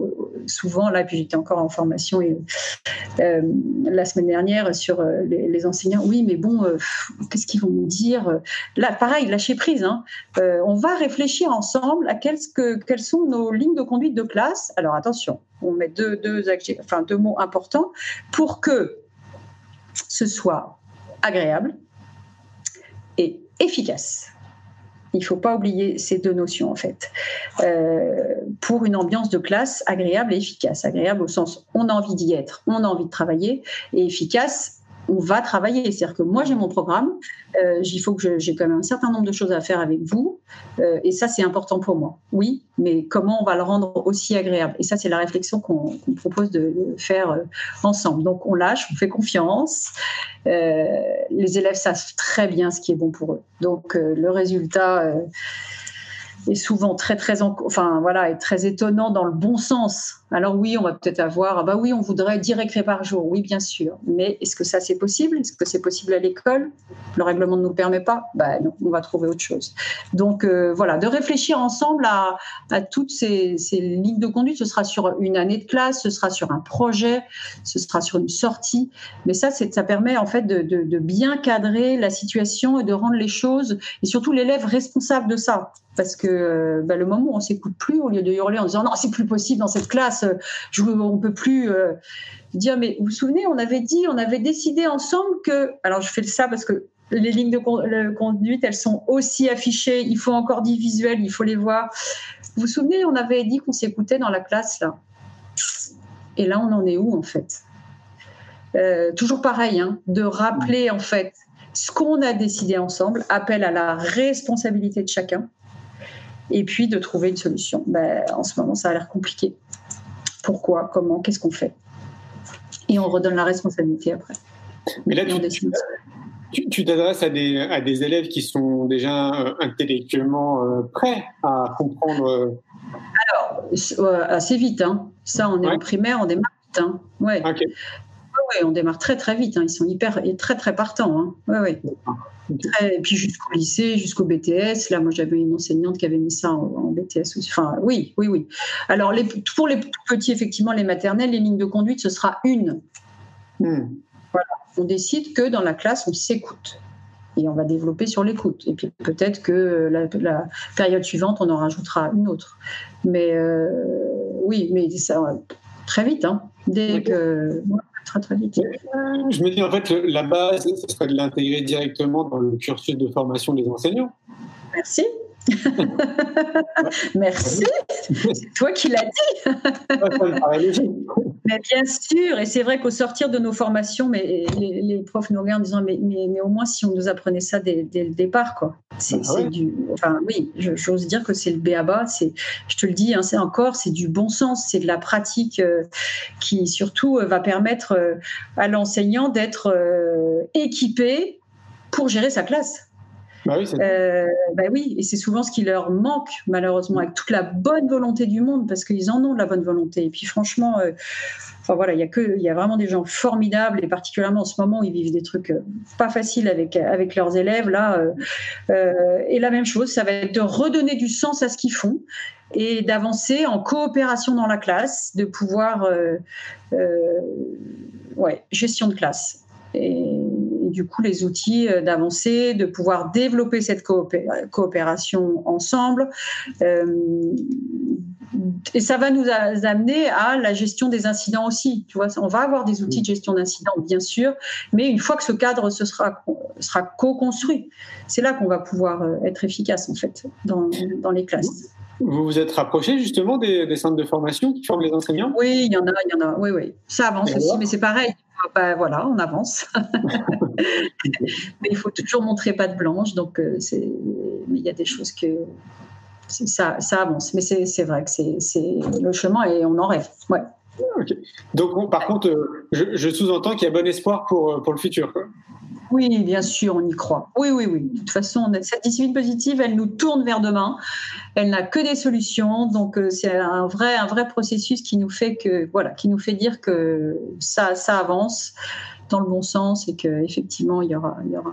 souvent, là, puis j'étais encore en formation et, euh, la semaine dernière sur les, enseignants, oui, mais bon, qu'est-ce qu'ils vont dire Là, pareil, lâcher prise. Hein. on va réfléchir ensemble à quelles, que, quelles sont nos lignes de conduite de classe. Alors, attention, on met deux, deux, enfin, deux mots importants pour que ce soit agréable et efficace. Il ne faut pas oublier ces deux notions en fait. Euh, pour une ambiance de classe agréable et efficace. Agréable au sens on a envie d'y être, on a envie de travailler, et efficace on va travailler. C'est-à-dire que moi, j'ai mon programme, euh, il faut que j'ai quand même un certain nombre de choses à faire avec vous, euh, et ça, c'est important pour moi. Oui, mais comment on va le rendre aussi agréable? Et ça, c'est la réflexion qu'on propose de faire euh, ensemble. Donc, on lâche, on fait confiance. les élèves savent très bien ce qui est bon pour eux. Donc, le résultat est souvent très très enfin voilà est très étonnant dans le bon sens. Alors oui, on va peut-être avoir ah bah oui, on voudrait 10 récré par jour. Oui, bien sûr. Mais est-ce que ça c'est possible? Est-ce que c'est possible à l'école? Le règlement ne nous permet pas? Bah non, on va trouver autre chose. Donc euh, voilà, de réfléchir ensemble à, toutes ces, lignes de conduite, ce sera sur une année de classe, ce sera sur un projet, ce sera sur une sortie. Mais ça ça permet en fait de bien cadrer la situation et de rendre les choses et surtout l'élève responsable de ça parce que euh, bah, le moment où on s'écoute plus, au lieu de hurler en disant non, c'est plus possible dans cette classe, je, on peut plus euh, dire mais vous vous souvenez, on avait dit, on avait décidé ensemble que, alors je fais ça parce que les lignes de conduite, elles sont aussi affichées, il faut encore des visuels, il faut les voir. Vous vous souvenez, on avait dit qu'on s'écoutait dans la classe là. Et là, on en est où en fait? Euh, Toujours pareil, hein, de rappeler en fait ce qu'on a décidé ensemble, appel à la responsabilité de chacun et puis de trouver une solution. Ben, en ce moment, ça a l'air compliqué. Pourquoi Comment Qu'est-ce qu'on fait Et on redonne la responsabilité après. Mais là, tu, t'adresses à des, à des élèves qui sont déjà euh, intellectuellement euh, prêts à comprendre. Euh, Alors, assez vite. Hein. Ça, on est en primaire, on démarre vite. Hein. Ouais. On démarre très très vite. Hein. Ils sont hyper, très très partants. Hein. Ouais, ouais et puis jusqu'au lycée, jusqu'au BTS. Là, moi, j'avais une enseignante qui avait mis ça en, BTS aussi. Enfin, oui, oui, oui. Alors, les, pour les petits, effectivement, les maternelles, les lignes de conduite, ce sera une. Hmm. Voilà. On décide que dans la classe, on s'écoute. et on va développer sur l'écoute. Et puis peut-être que la, période suivante, on en rajoutera une autre. Mais oui, mais ça très vite, hein, dès que très très vite. Je me dis en fait la base, ce serait de l'intégrer directement dans le cursus de formation des enseignants. Merci. Merci, c'est toi qui l'as dit. mais bien sûr, et c'est vrai qu'au sortir de nos formations, mais les, profs nous regardent en disant mais, mais, au moins si on nous apprenait ça dès, le départ, quoi. C'est ah du, enfin oui, j'ose dire que c'est le béaba. C'est, je te le dis, hein, c'est encore, c'est du bon sens, c'est de la pratique euh, qui surtout euh, va permettre euh, à l'enseignant d'être équipé pour gérer sa classe. Bah oui, euh, bah oui, et c'est souvent ce qui leur manque, malheureusement, avec toute la bonne volonté du monde, parce qu'ils en ont de la bonne volonté. Et puis franchement, euh, enfin voilà, il y a que, il y a vraiment des gens formidables, et particulièrement en ce moment, ils vivent des trucs euh, pas faciles avec avec leurs élèves là. et la même chose, ça va être de redonner du sens à ce qu'ils font et d'avancer en coopération dans la classe, de pouvoir, ouais, gestion de classe. Et, du coup les outils euh, d'avancer, de pouvoir développer cette coopération ensemble. Euh, et ça va nous amener à la gestion des incidents aussi. Tu vois, on va avoir des outils de gestion d'incidents, bien sûr, mais une fois que ce cadre se sera, co-construit, c'est là qu'on va pouvoir euh, être efficace, en fait, dans les classes. Vous vous êtes rapproché justement des, des, centres de formation qui forment les enseignants? Oui, il y en a, il y en a. Oui, oui. Ça avance aussi, mais c'est pareil. Ben, voilà, on avance. mais il faut toujours montrer pas de blanche, donc euh, c'est. Mais il y a des choses que ça, ça avance. Mais c'est vrai que c'est le chemin et on en rêve. Ouais. Donc, par contre, euh, je, je sous-entends qu'il y a bon espoir pour, euh, pour le futur. Oui, bien sûr, on y croit. Oui, oui, oui. De toute façon, cette discipline positive, elle nous tourne vers demain. Elle n'a que des solutions. Donc, euh, c'est un vrai, un vrai processus qui nous fait que, voilà, qui nous fait dire que ça, ça avance dans le bon sens et qu'effectivement, il y aura. Il y aura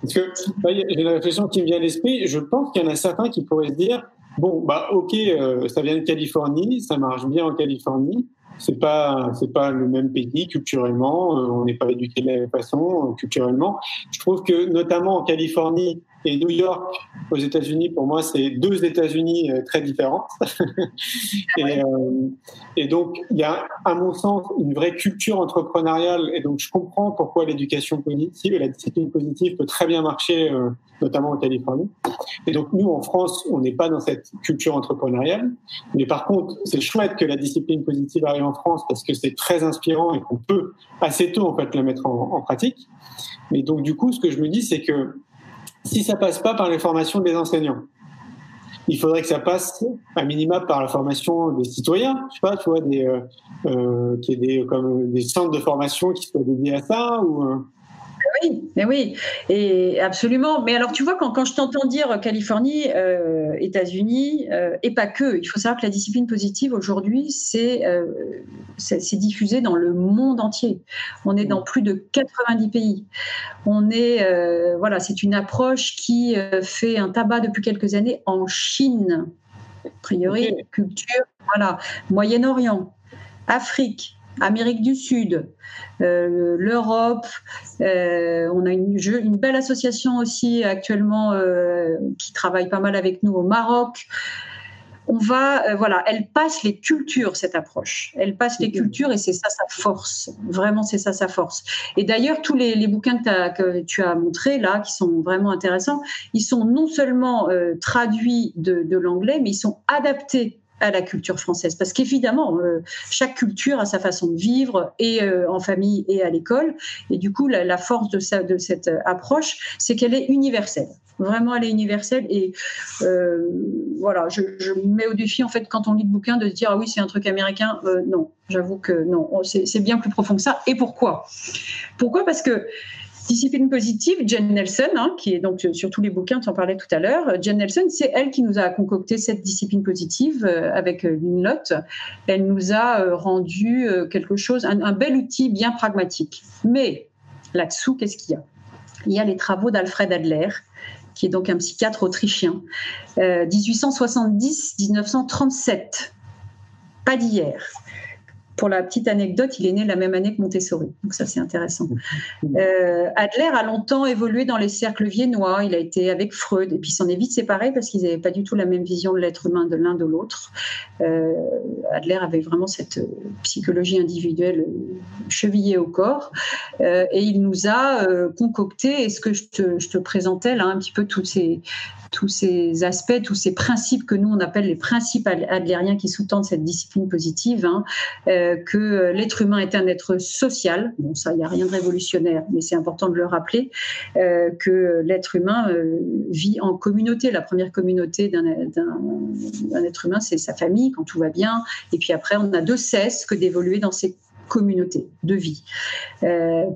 Parce que j'ai une réflexion qui me vient à l'esprit. Je pense qu'il y en a certains qui pourraient se dire bon, bah, ok, euh, ça vient de Californie, ça marche bien en Californie c'est pas c'est pas le même pays culturellement, euh, on n'est pas éduqué de la même façon euh, culturellement. Je trouve que notamment en Californie, et New York aux États-Unis, pour moi, c'est deux États-Unis euh, très différents. et, euh, et, donc, il y a, à mon sens, une vraie culture entrepreneuriale. Et donc, je comprends pourquoi l'éducation positive et la discipline positive peut très bien marcher, euh, notamment en Californie. Et donc, nous, en France, on n'est pas dans cette culture entrepreneuriale. Mais par contre, c'est chouette que la discipline positive arrive en France parce que c'est très inspirant et qu'on peut assez tôt, en fait, la mettre en, en pratique. Mais donc, du coup, ce que je me dis, c'est que si ça passe pas par les formations des enseignants, il faudrait que ça passe à minima par la formation des citoyens, je sais pas, tu vois, des, euh, euh qui des, comme des centres de formation qui soient dédiés à ça ou. Euh, oui, mais oui, et absolument. Mais alors, tu vois, quand, quand je t'entends dire Californie, euh, États-Unis, euh, et pas que, il faut savoir que la discipline positive aujourd'hui, c'est euh, diffusé dans le monde entier. On est dans plus de 90 pays. On est, euh, voilà, c'est une approche qui euh, fait un tabac depuis quelques années en Chine. A priori, culture, voilà, Moyen-Orient, Afrique, Amérique du Sud, euh, l'Europe. Euh, on a une, belle association aussi actuellement euh, qui travaille pas mal avec nous au Maroc. On va, voilà, elle passe les cultures, cette approche. Elle passe les cultures et c'est ça sa force. Vraiment, c'est ça sa force. Et d'ailleurs, tous les, bouquins que, que, tu as montrés là, qui sont vraiment intéressants, ils sont non seulement traduits de, de l'anglais, mais ils sont adaptés à la culture française. Parce qu'évidemment, euh, chaque culture a sa façon de vivre, et euh, en famille et à l'école. Et du coup, la, force de, ça, de cette approche, c'est qu'elle est universelle. Vraiment, elle est universelle. Et euh, voilà, je, je, mets au défi, en fait, quand on lit le bouquin, de se dire, ah oui, c'est un truc américain. non, j'avoue que non, c'est bien plus profond que ça. Et pourquoi? Pourquoi? Parce que Discipline positive, Jen Nelson, hein, qui est donc sur tous les bouquins, tu en parlais tout à l'heure. Jen Nelson, c'est elle qui nous a concocté cette discipline positive euh, avec euh, une note. Elle nous a euh, rendu quelque chose, un, bel outil bien pragmatique. Mais là-dessous, qu'est-ce qu'il y a? Il y a les travaux d'Alfred Adler, qui est donc un psychiatre autrichien, 1870-1937, pas d'hier pour la petite anecdote, il est né la même année que Montessori. Donc ça, c'est intéressant. Euh, Adler a longtemps évolué dans les cercles viennois. Il a été avec Freud et puis s'en est vite séparé parce qu'ils n'avaient pas du tout la même vision de l'être humain de l'un de l'autre. Euh, Adler avait vraiment cette euh, psychologie individuelle chevillée au corps et il nous a concocté, et ce que je te, je te présentais là, un petit peu toutes ces, tous ces aspects, tous ces principes que nous on appelle les principes adlériens qui sous-tendent cette discipline positive, hein, euh, que l'être humain est un être social. Bon, ça, il n'y a rien de révolutionnaire, mais c'est important de le rappeler, euh, que l'être humain euh, vit en communauté. La première communauté d'un être humain, c'est sa famille quand tout va bien, et puis après, on a de cesse que d'évoluer dans ces communautés de vie.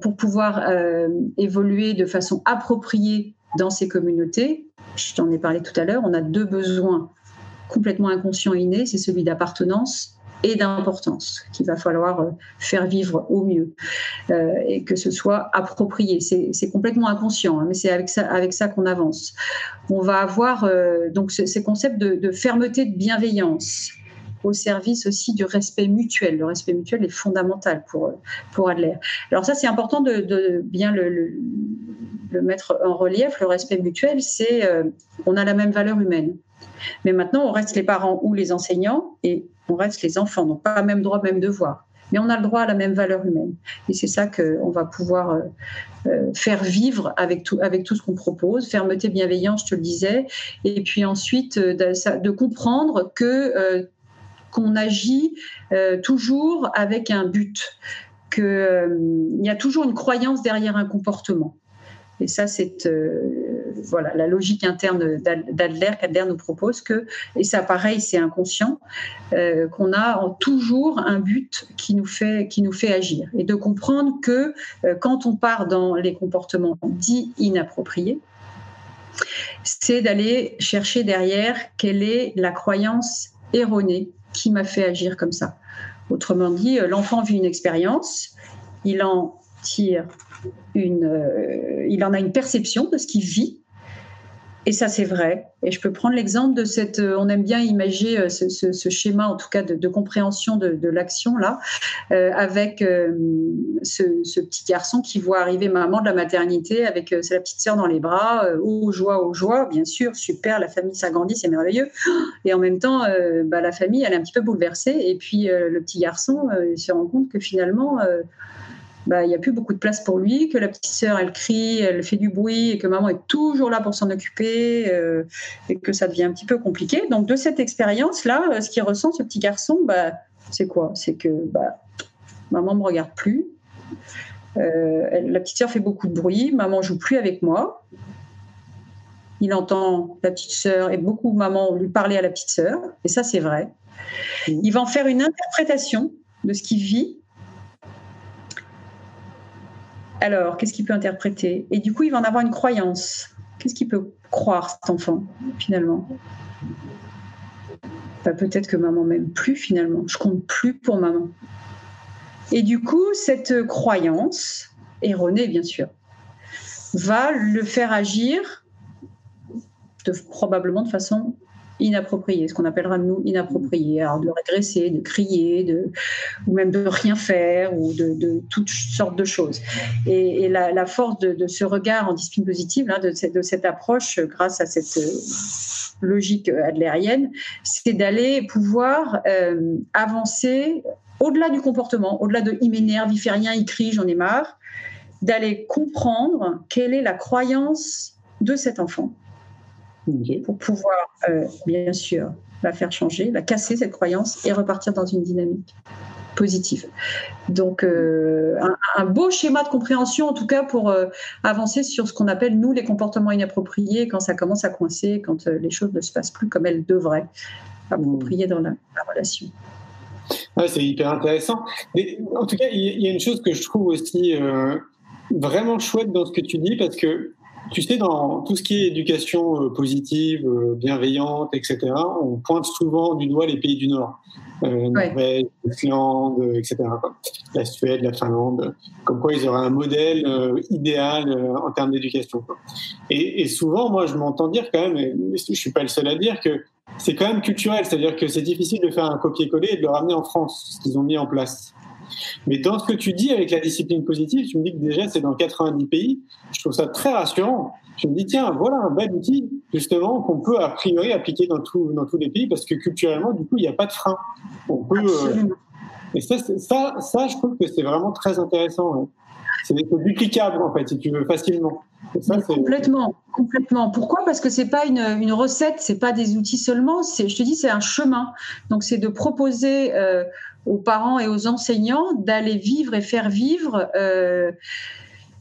pour pouvoir évoluer de façon appropriée dans ces communautés, je t'en ai parlé tout à l'heure, on a deux besoins complètement inconscients innés, c'est celui d'appartenance et d'importance qu'il va falloir euh, faire vivre au mieux euh, et que ce soit approprié. C'est complètement inconscient, hein, mais c'est avec ça, qu'on avance. On va avoir euh, donc ces concepts de, fermeté, de bienveillance au service aussi du respect mutuel. Le respect mutuel est fondamental pour, pour Adler. Alors ça, c'est important de, bien le mettre en relief, le respect mutuel, c'est euh, on a la même valeur humaine. Mais maintenant, on reste les parents ou les enseignants et on reste les enfants, donc pas même droit, même devoir. Mais on a le droit à la même valeur humaine. Et c'est ça qu'on va pouvoir euh, euh, faire vivre avec tout, avec tout ce qu'on propose. Fermeté, bienveillance, je te le disais. Et puis ensuite, de, de comprendre que qu'on agit toujours avec un but, qu'il y a toujours une croyance derrière un comportement. Et ça, c'est euh, voilà la logique interne d'Adler qu'Adler nous propose que, et ça pareil, c'est inconscient, euh, qu'on a toujours un but qui nous fait qui nous fait agir et de comprendre que euh, quand on part dans les comportements dits inappropriés, c'est d'aller chercher derrière quelle est la croyance erronée qui m'a fait agir comme ça. Autrement dit, l'enfant vit une expérience, il en tire euh, il en a une perception de ce qu'il vit. Et ça, c'est vrai. Et je peux prendre l'exemple de cette. Euh, on aime bien imaginer euh, ce, schéma, en tout cas, de, compréhension de, l'action là, avec ce, petit garçon qui voit arriver maman de la maternité avec sa petite sœur dans les bras. oh joie, oh joie, bien sûr, super. La famille s'agrandit, c'est merveilleux. Et en même temps, bah, la famille, elle est un petit peu bouleversée. Et puis le petit garçon se rend compte que finalement bah, il n'y a plus beaucoup de place pour lui, que la petite sœur, elle crie, elle fait du bruit, et que maman est toujours là pour s'en occuper, euh, et que ça devient un petit peu compliqué. Donc, de cette expérience-là, euh, ce qu'il ressent, ce petit garçon, bah, c'est quoi? C'est que bah, maman ne me regarde plus, euh, la petite sœur fait beaucoup de bruit, maman joue plus avec moi. Il entend la petite sœur et beaucoup maman lui parler à la petite sœur, et ça, c'est vrai. Il va en faire une interprétation de ce qu'il vit alors, qu'est-ce qu'il peut interpréter? Et du coup, il va en avoir une croyance. Qu'est-ce qu'il peut croire, cet enfant, finalement? Bah, Peut-être que maman m'aime plus, finalement. Je compte plus pour maman. Et du coup, cette croyance, erronée bien sûr, va le faire agir probablement de façon inapproprié, ce qu'on appellera nous inapproprié. Alors de régresser, de crier, de, ou même de rien faire, ou de, toutes sortes de choses. Et, la, force de, ce regard en discipline positive, de, cette, de cette approche, grâce à cette euh, logique adlérienne, c'est d'aller pouvoir euh, avancer au-delà du comportement, au-delà de il m'énerve, il fait rien, il crie, j'en ai marre, d'aller comprendre quelle est la croyance de cet enfant pour pouvoir, euh, bien sûr, la faire changer, la casser, cette croyance, et repartir dans une dynamique positive. Donc, euh, un, beau schéma de compréhension, en tout cas, pour euh, avancer sur ce qu'on appelle, nous, les comportements inappropriés, quand ça commence à coincer, quand les choses ne se passent plus comme elles devraient, appropriées dans la, relation. c'est hyper intéressant. en tout cas, il y, a une chose que je trouve aussi vraiment chouette dans ce que tu dis, parce que tu sais, dans tout ce qui est éducation euh, positive, euh, bienveillante, etc., on pointe souvent du doigt les pays du Nord. Euh, Norvège, l'Islande, etc. La Suède, la Finlande, comme quoi ils auraient un modèle euh, idéal en termes d'éducation. Et, et, souvent, moi, je m'entends dire quand même, et je suis pas le seul à dire, que c'est quand même culturel, c'est-à-dire que c'est difficile de faire un copier-coller et de le ramener en France, ce qu'ils ont mis en place. Mais dans ce que tu dis avec la discipline positive, tu me dis que déjà c'est dans 90 pays. Je trouve ça très rassurant. Je me dis, tiens, voilà un bel outil, justement, qu'on peut a priori appliquer dans, tout, dans tous les pays parce que culturellement, du coup, il n'y a pas de frein. On peut. Euh, et ça, ça, ça, je trouve que c'est vraiment très intéressant. C'est duplicable, en fait, si tu veux, facilement. complètement, complètement. Pourquoi? Parce que c'est pas une, une recette, c'est pas des outils seulement. Je te dis, c'est un chemin. Donc, c'est de proposer euh, aux parents et aux enseignants d'aller vivre et faire vivre.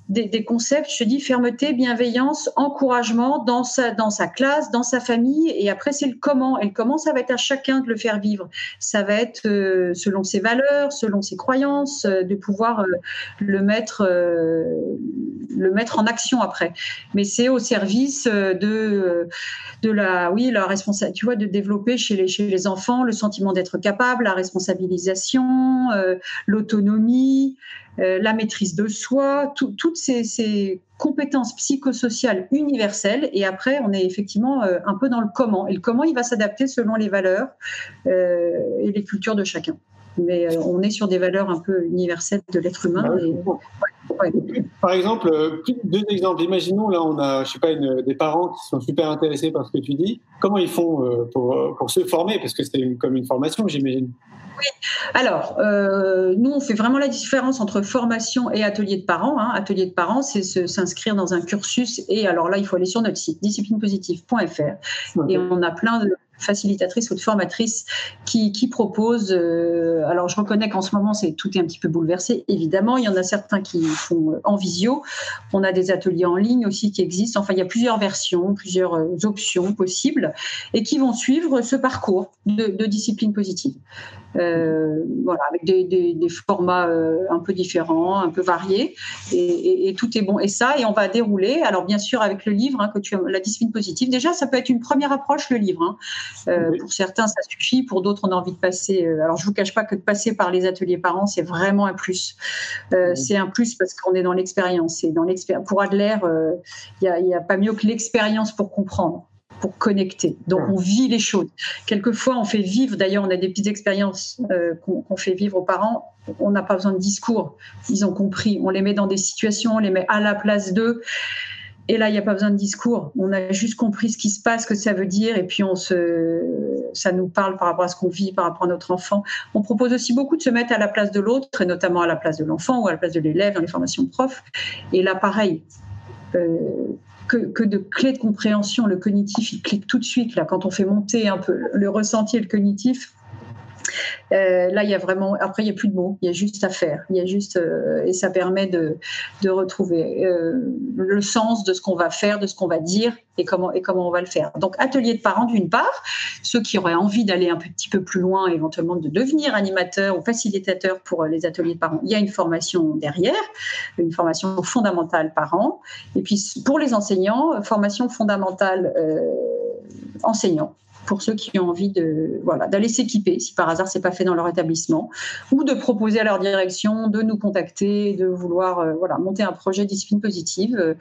Des, concepts, je te dis, fermeté, bienveillance, encouragement dans sa, dans sa classe, dans sa famille. Et après, c'est le comment. Et le comment, ça va être à chacun de le faire vivre. Ça va être euh, selon ses valeurs, selon ses croyances, euh, de pouvoir euh, le, mettre, le mettre en action après. Mais c'est au service de, de la, oui, la responsabilité, tu vois, de développer chez les, chez les enfants le sentiment d'être capable, la responsabilisation, l'autonomie. Euh, la maîtrise de soi, toutes ces, compétences psychosociales universelles. Et après, on est effectivement euh, un peu dans le comment. Et le comment, il va s'adapter selon les valeurs euh, et les cultures de chacun. Mais on est sur des valeurs un peu universelles de l'être humain. Ah par exemple, deux exemples. Imaginons, là, on a, je sais pas, des parents qui sont super intéressés par ce que tu dis. Comment ils font pour, pour se former? Parce que c'est comme une formation, j'imagine. Oui. Alors, euh, nous, on fait vraiment la différence entre formation et atelier de parents. Hein. Atelier de parents, c'est s'inscrire dans un cursus. Et alors là, il faut aller sur notre site disciplinepositive.fr. Et on a plein de facilitatrices ou de formatrices qui, qui proposent. Euh, alors, je reconnais qu'en ce moment, c'est tout est un petit peu bouleversé. Évidemment, il y en a certains qui font en visio. On a des ateliers en ligne aussi qui existent. Enfin, il y a plusieurs versions, plusieurs euh, options possibles et qui vont suivre ce parcours de, discipline positive. Euh, voilà, avec des, formats euh, un peu différents, un peu variés, et, tout est bon. Et ça, et on va dérouler. Alors bien sûr, avec le livre hein, que tu la discipline positive. Déjà, ça peut être une première approche le livre. Hein. Euh, Pour certains, ça suffit. Pour d'autres, on a envie de passer. Euh, alors je vous cache pas que de passer par les ateliers parents, c'est vraiment un plus. Euh, C'est un plus parce qu'on est dans l'expérience. Et dans l'expérience. Pour Adler, il n'y a, a pas mieux que l'expérience pour comprendre pour connecter. Donc on vit les choses. Quelquefois, on fait vivre, d'ailleurs, on a des petites expériences euh, qu'on fait vivre aux parents. On n'a pas besoin de discours. Ils ont compris. On les met dans des situations, on les met à la place d'eux. Et là, il n'y a pas besoin de discours. On a juste compris ce qui se passe, ce que ça veut dire, et puis on se, ça nous parle par rapport à ce qu'on vit, par rapport à notre enfant. On propose aussi beaucoup de se mettre à la place de l'autre, et notamment à la place de l'enfant ou à la place de l'élève dans les formations prof. Et là, pareil, euh, que, de clés de compréhension. Le cognitif, il clique tout de suite. Là, quand on fait monter un peu le ressenti et le cognitif, euh, là, il y a vraiment. Après, il n'y a plus de mots. Il y a juste à faire. Il y a juste euh, et ça permet de, de retrouver euh, le sens de ce qu'on va faire, de ce qu'on va dire et comment et comment on va le faire. Donc, atelier de parents d'une part, ceux qui auraient envie d'aller un petit peu plus loin, éventuellement de devenir animateur ou facilitateur pour les ateliers de parents. Il y a une formation derrière, une formation fondamentale parents. Et puis pour les enseignants, formation fondamentale enseignants pour ceux qui ont envie de voilà d'aller s'équiper si par hasard c'est pas fait dans leur établissement ou de proposer à leur direction de nous contacter de vouloir euh, voilà monter un projet discipline positive euh,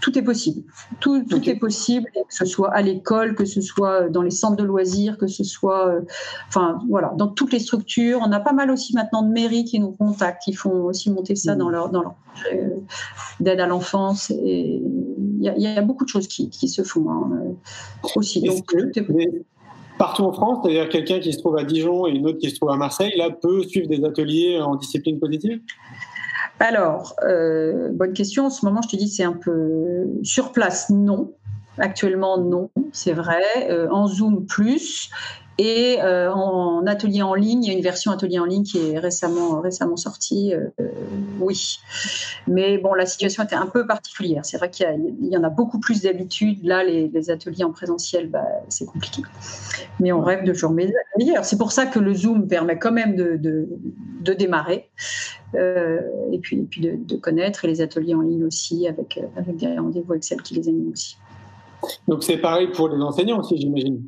tout est possible. Tout, tout est possible, que ce soit à l'école, que ce soit dans les centres de loisirs, que ce soit, euh, enfin voilà, dans toutes les structures. On a pas mal aussi maintenant de mairies qui nous contactent, qui font aussi monter ça dans leur, dans leur d'aide à l'enfance. Et il y, a beaucoup de choses qui, qui se font hein, aussi. Donc, partout en France, c'est-à-dire quelqu'un qui se trouve à Dijon et une autre qui se trouve à Marseille, là peut suivre des ateliers en discipline positive? Alors, euh, bonne question. En ce moment, je te dis, c'est un peu sur place, non. Actuellement, non, c'est vrai. Euh, en Zoom, plus. Et euh, en atelier en ligne, il y a une version atelier en ligne qui est récemment, récemment sortie, euh, oui. Mais bon, la situation était un peu particulière. C'est vrai qu'il y, en a beaucoup plus d'habitude. Là, les, ateliers en présentiel, bah, c'est compliqué. Mais on rêve de jours meilleurs. C'est pour ça que le Zoom permet quand même de, de, démarrer. Euh, et puis, et puis de, de, connaître, et les ateliers en ligne aussi, avec, avec des rendez-vous avec celles qui les animent aussi. Donc c'est pareil pour les enseignants aussi, j'imagine.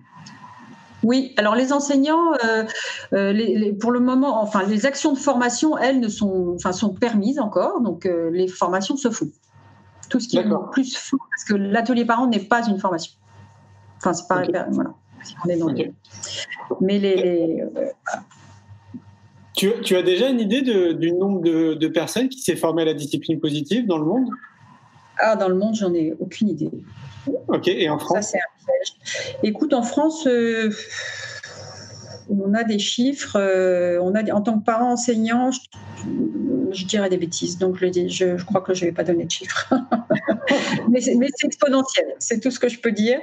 Oui, alors les enseignants, euh, euh, les, les, pour le moment, enfin les actions de formation, elles ne sont, enfin sont permises encore, donc euh, les formations se font. Tout ce qui est plus fou, parce que l'atelier parent n'est pas une formation. Enfin, c'est pas okay. voilà. on est dans les... Mais les, tu, tu, as déjà une idée de, du nombre de, de personnes qui s'est formé à la discipline positive dans le monde? Ah, dans le monde, j'en ai aucune idée. Ok, et en France Ça, c'est un piège. Écoute, en France, euh, on a des chiffres. Euh, on a, en tant que parent enseignant, je, je dirais des bêtises. Donc, je, je, je crois que je ne vais pas donner de chiffres. mais c'est exponentiel. C'est tout ce que je peux dire.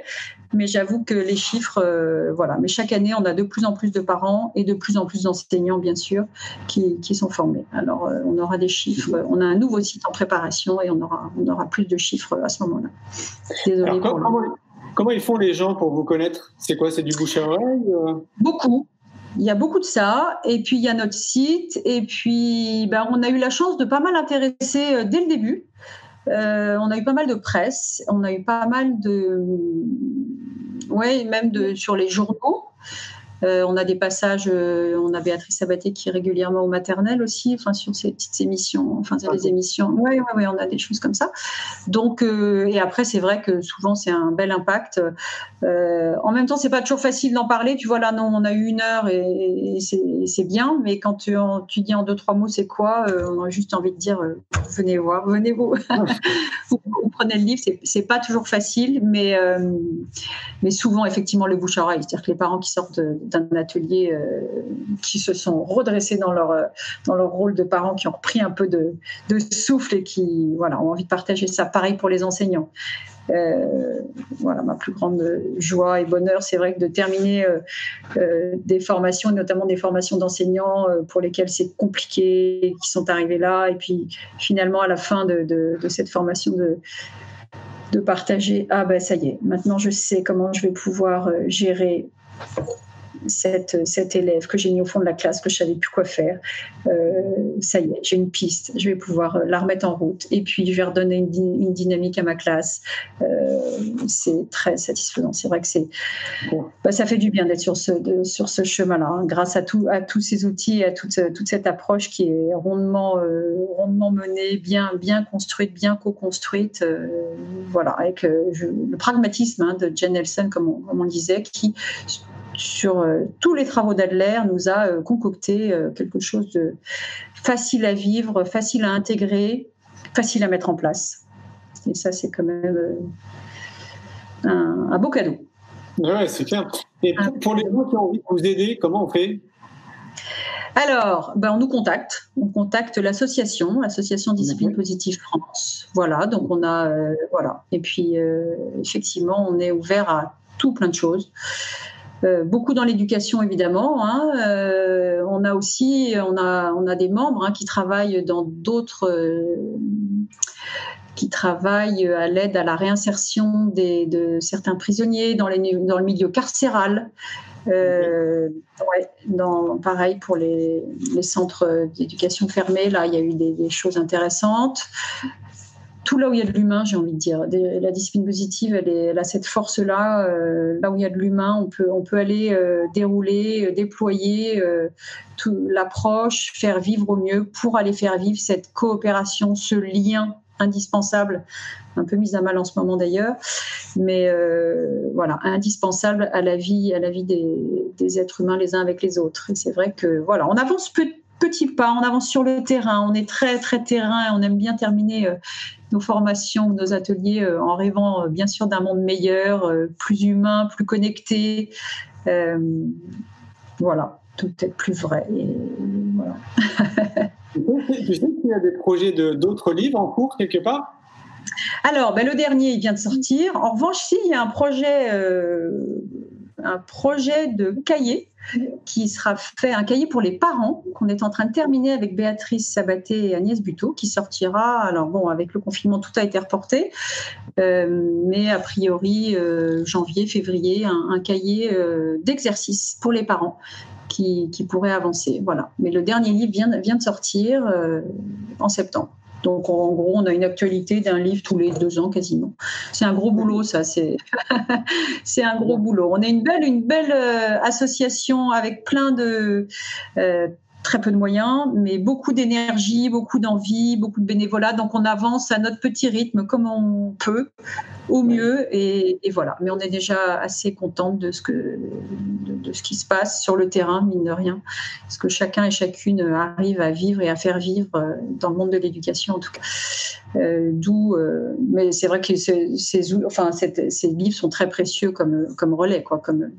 Mais j'avoue que les chiffres, euh, voilà. Mais chaque année, on a de plus en plus de parents et de plus en plus d'enseignants, bien sûr, qui, qui, sont formés. Alors, euh, on aura des chiffres. On a un nouveau site en préparation et on aura, on aura plus de chiffres à ce moment-là. Désolée Alors, pour comment, le... comment, ils font les gens pour vous connaître? C'est quoi? C'est du bouche à oreille? Beaucoup. Il y a beaucoup de ça. Et puis, il y a notre site. Et puis, ben, on a eu la chance de pas mal intéresser dès le début. Euh, on a eu pas mal de presse, on a eu pas mal de, ouais, même de sur les journaux. Euh, on a des passages, euh, on a Béatrice Sabaté qui est régulièrement au maternel aussi, enfin sur ces petites émissions, enfin sur les émissions. Oui, oui, oui, on a des choses comme ça. Donc, euh, et après, c'est vrai que souvent c'est un bel impact. En même temps, c'est pas toujours facile d'en parler. Tu vois là, non, on a eu une heure et, et c'est bien, mais quand tu, en, tu, dis en deux trois mots, c'est quoi On a juste envie de dire, venez voir, venez vous, vous, vous, prenez le livre. C'est pas toujours facile, mais mais souvent effectivement le bouche à oreille, c'est-à-dire que les parents qui sortent d'un atelier euh, qui se sont redressés dans leur, dans leur rôle de parents, qui ont repris un peu de, de souffle et qui voilà, ont envie de partager ça. Pareil pour les enseignants. Euh, voilà, ma plus grande joie et bonheur, c'est vrai que de terminer euh, euh, des formations, notamment des formations d'enseignants euh, pour lesquelles c'est compliqué, qui sont arrivés là, et puis finalement à la fin de, de, de cette formation de de partager ah ben ça y est maintenant je sais comment je vais pouvoir gérer cette, cet élève que j'ai mis au fond de la classe, que je savais plus quoi faire. Euh, ça y est, j'ai une piste, je vais pouvoir la remettre en route. Et puis, je vais redonner une, une dynamique à ma classe. Euh, c'est très satisfaisant. C'est vrai que c'est, bah, ça fait du bien d'être sur ce, de, sur ce chemin-là, hein, grâce à, tout, à tous ces outils, à toute, toute cette approche qui est rondement, euh, rondement menée, bien, bien construite, bien co-construite. Euh, voilà, avec je, le pragmatisme hein, de Jen Nelson, comme on, comme on disait, qui sur euh, tous les travaux d'Adler, nous a euh, concocté euh, quelque chose de facile à vivre, facile à intégrer, facile à mettre en place. Et ça, c'est quand même un, un, beau cadeau. Ouais, c'est clair. Et pour, pour les gens qui ont envie de vous aider, comment on fait? Alors, ben on nous contacte. On contacte l'association, l'association Discipline Positive France. Voilà, donc on a, euh, voilà. Et puis, euh, effectivement, on est ouvert à tout plein de choses. Euh, beaucoup dans l'éducation évidemment. Hein. Euh, on a aussi, des membres hein, qui travaillent dans d'autres, euh, qui travaillent à l'aide à la réinsertion de certains prisonniers dans, le milieu carcéral. Dans, pareil pour les, centres d'éducation fermés, là il y a eu des choses intéressantes tout là où il y a de l'humain, j'ai envie de dire. La discipline positive, elle, a cette force-là. Euh, là où il y a de l'humain, on peut, aller euh, dérouler, euh, déployer l'approche, faire vivre au mieux pour aller faire vivre cette coopération, ce lien indispensable, un peu mis à mal en ce moment d'ailleurs, mais voilà, indispensable à la vie, des, êtres humains les uns avec les autres. Et c'est vrai que voilà, on avance peu petits pas, on avance sur le terrain, on est très très terrain et on aime bien terminer nos formations nos ateliers euh, en rêvant euh, bien sûr d'un monde meilleur, plus humain, plus connecté. Euh, voilà, tout est plus vrai. Et voilà. tu sais qu'il y a des projets d'autres de, livres en cours quelque part? Alors, ben, le dernier, il vient de sortir. En revanche, si, il y a un projet, euh, un projet de cahier qui sera fait, un cahier pour les parents, qu'on est en train de terminer avec Béatrice Sabaté et Agnès Buteau, qui sortira, alors bon, avec le confinement, tout a été reporté, euh, mais a priori, euh, janvier, février, un, cahier euh, d'exercice pour les parents qui, qui, pourrait avancer. Voilà. Mais le dernier livre vient, vient de sortir en septembre. Donc en gros, on a une actualité d'un livre tous les deux ans quasiment. C'est un gros boulot, ça. C'est un gros boulot. On est une belle une belle euh, association avec plein de euh, très peu de moyens, mais beaucoup d'énergie, beaucoup d'envie, beaucoup de bénévolat. Donc on avance à notre petit rythme, comme on peut. Au mieux et, voilà. Mais on est déjà assez contente de ce que de, ce qui se passe sur le terrain, mine de rien, parce que chacun et chacune arrive à vivre et à faire vivre euh, dans le monde de l'éducation en tout cas. Euh, d'où, euh, mais c'est vrai que ces, enfin, ces livres sont très précieux comme, comme relais, quoi. Comme...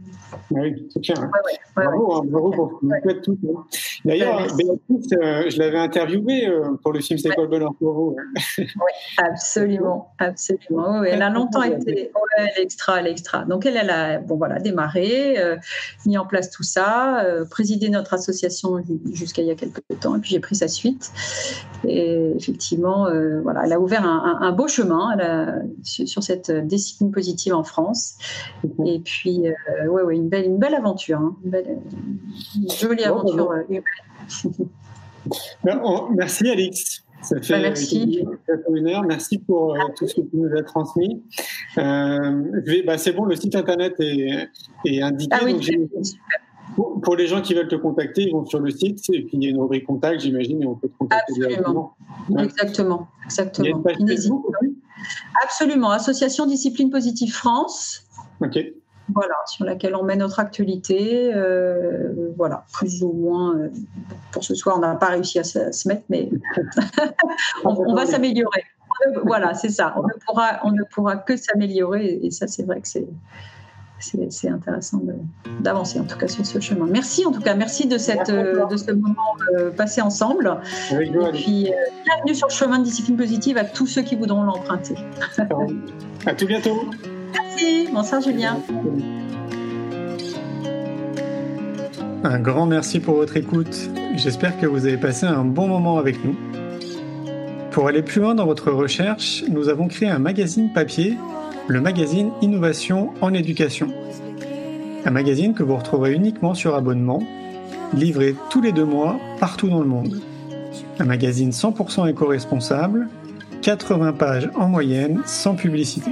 Oui, c'est clair. Hein. bravo, hein, bravo pour ce que vous faites tout. Hein. D'ailleurs, Béatrice, je l'avais interviewée pour le film C'est quoi le bonheur pour vous Oui, absolument, absolument. elle a longtemps été, ouais, elle extra, elle extra. Donc elle, elle a, bon voilà, démarré, mis en place tout ça, présidé notre association jusqu'à il y a quelques temps, et puis j'ai pris sa suite. Et effectivement, voilà elle a ouvert un, beau chemin sur, cette discipline positive en France. Mhm. Et puis, euh, ouais, ouais, une belle, une belle aventure, hein. une, belle, jolie aventure euh, humaine. Ben, merci Alix. Ça fait ben, merci. une heure. Merci pour euh, tout ce que tu nous as transmis. Bah, c'est bon, le site internet est, indiqué. Ah oui, pour, les gens qui veulent te contacter, ils vont sur le site et puis il y a une rubrique contact, j'imagine, et on peut te contacter Absolument. Exactement. Exactement. Absolument. Association Discipline Positive France. OK. Voilà, sur laquelle on met notre actualité. Euh, voilà, plus ou moins. Euh, pour ce soir, on n'a pas réussi à se, mettre, mais on, va s'améliorer. Voilà, c'est ça. On ne pourra, on ne pourra que s'améliorer, et ça, c'est vrai que c'est c'est intéressant d'avancer en tout cas sur ce chemin. Merci en tout cas, merci de, cette, de ce moment euh, passé ensemble. Et puis, euh, bienvenue sur le chemin de discipline positive à tous ceux qui voudront l'emprunter. à tout bientôt. Bonsoir Julien. Un grand merci pour votre écoute. J'espère que vous avez passé un bon moment avec nous. Pour aller plus loin dans votre recherche, nous avons créé un magazine papier le magazine Innovation en éducation. Un magazine que vous retrouverez uniquement sur abonnement, livré tous les deux mois partout dans le monde. Un magazine 100% éco-responsable, 80 pages en moyenne, sans publicité.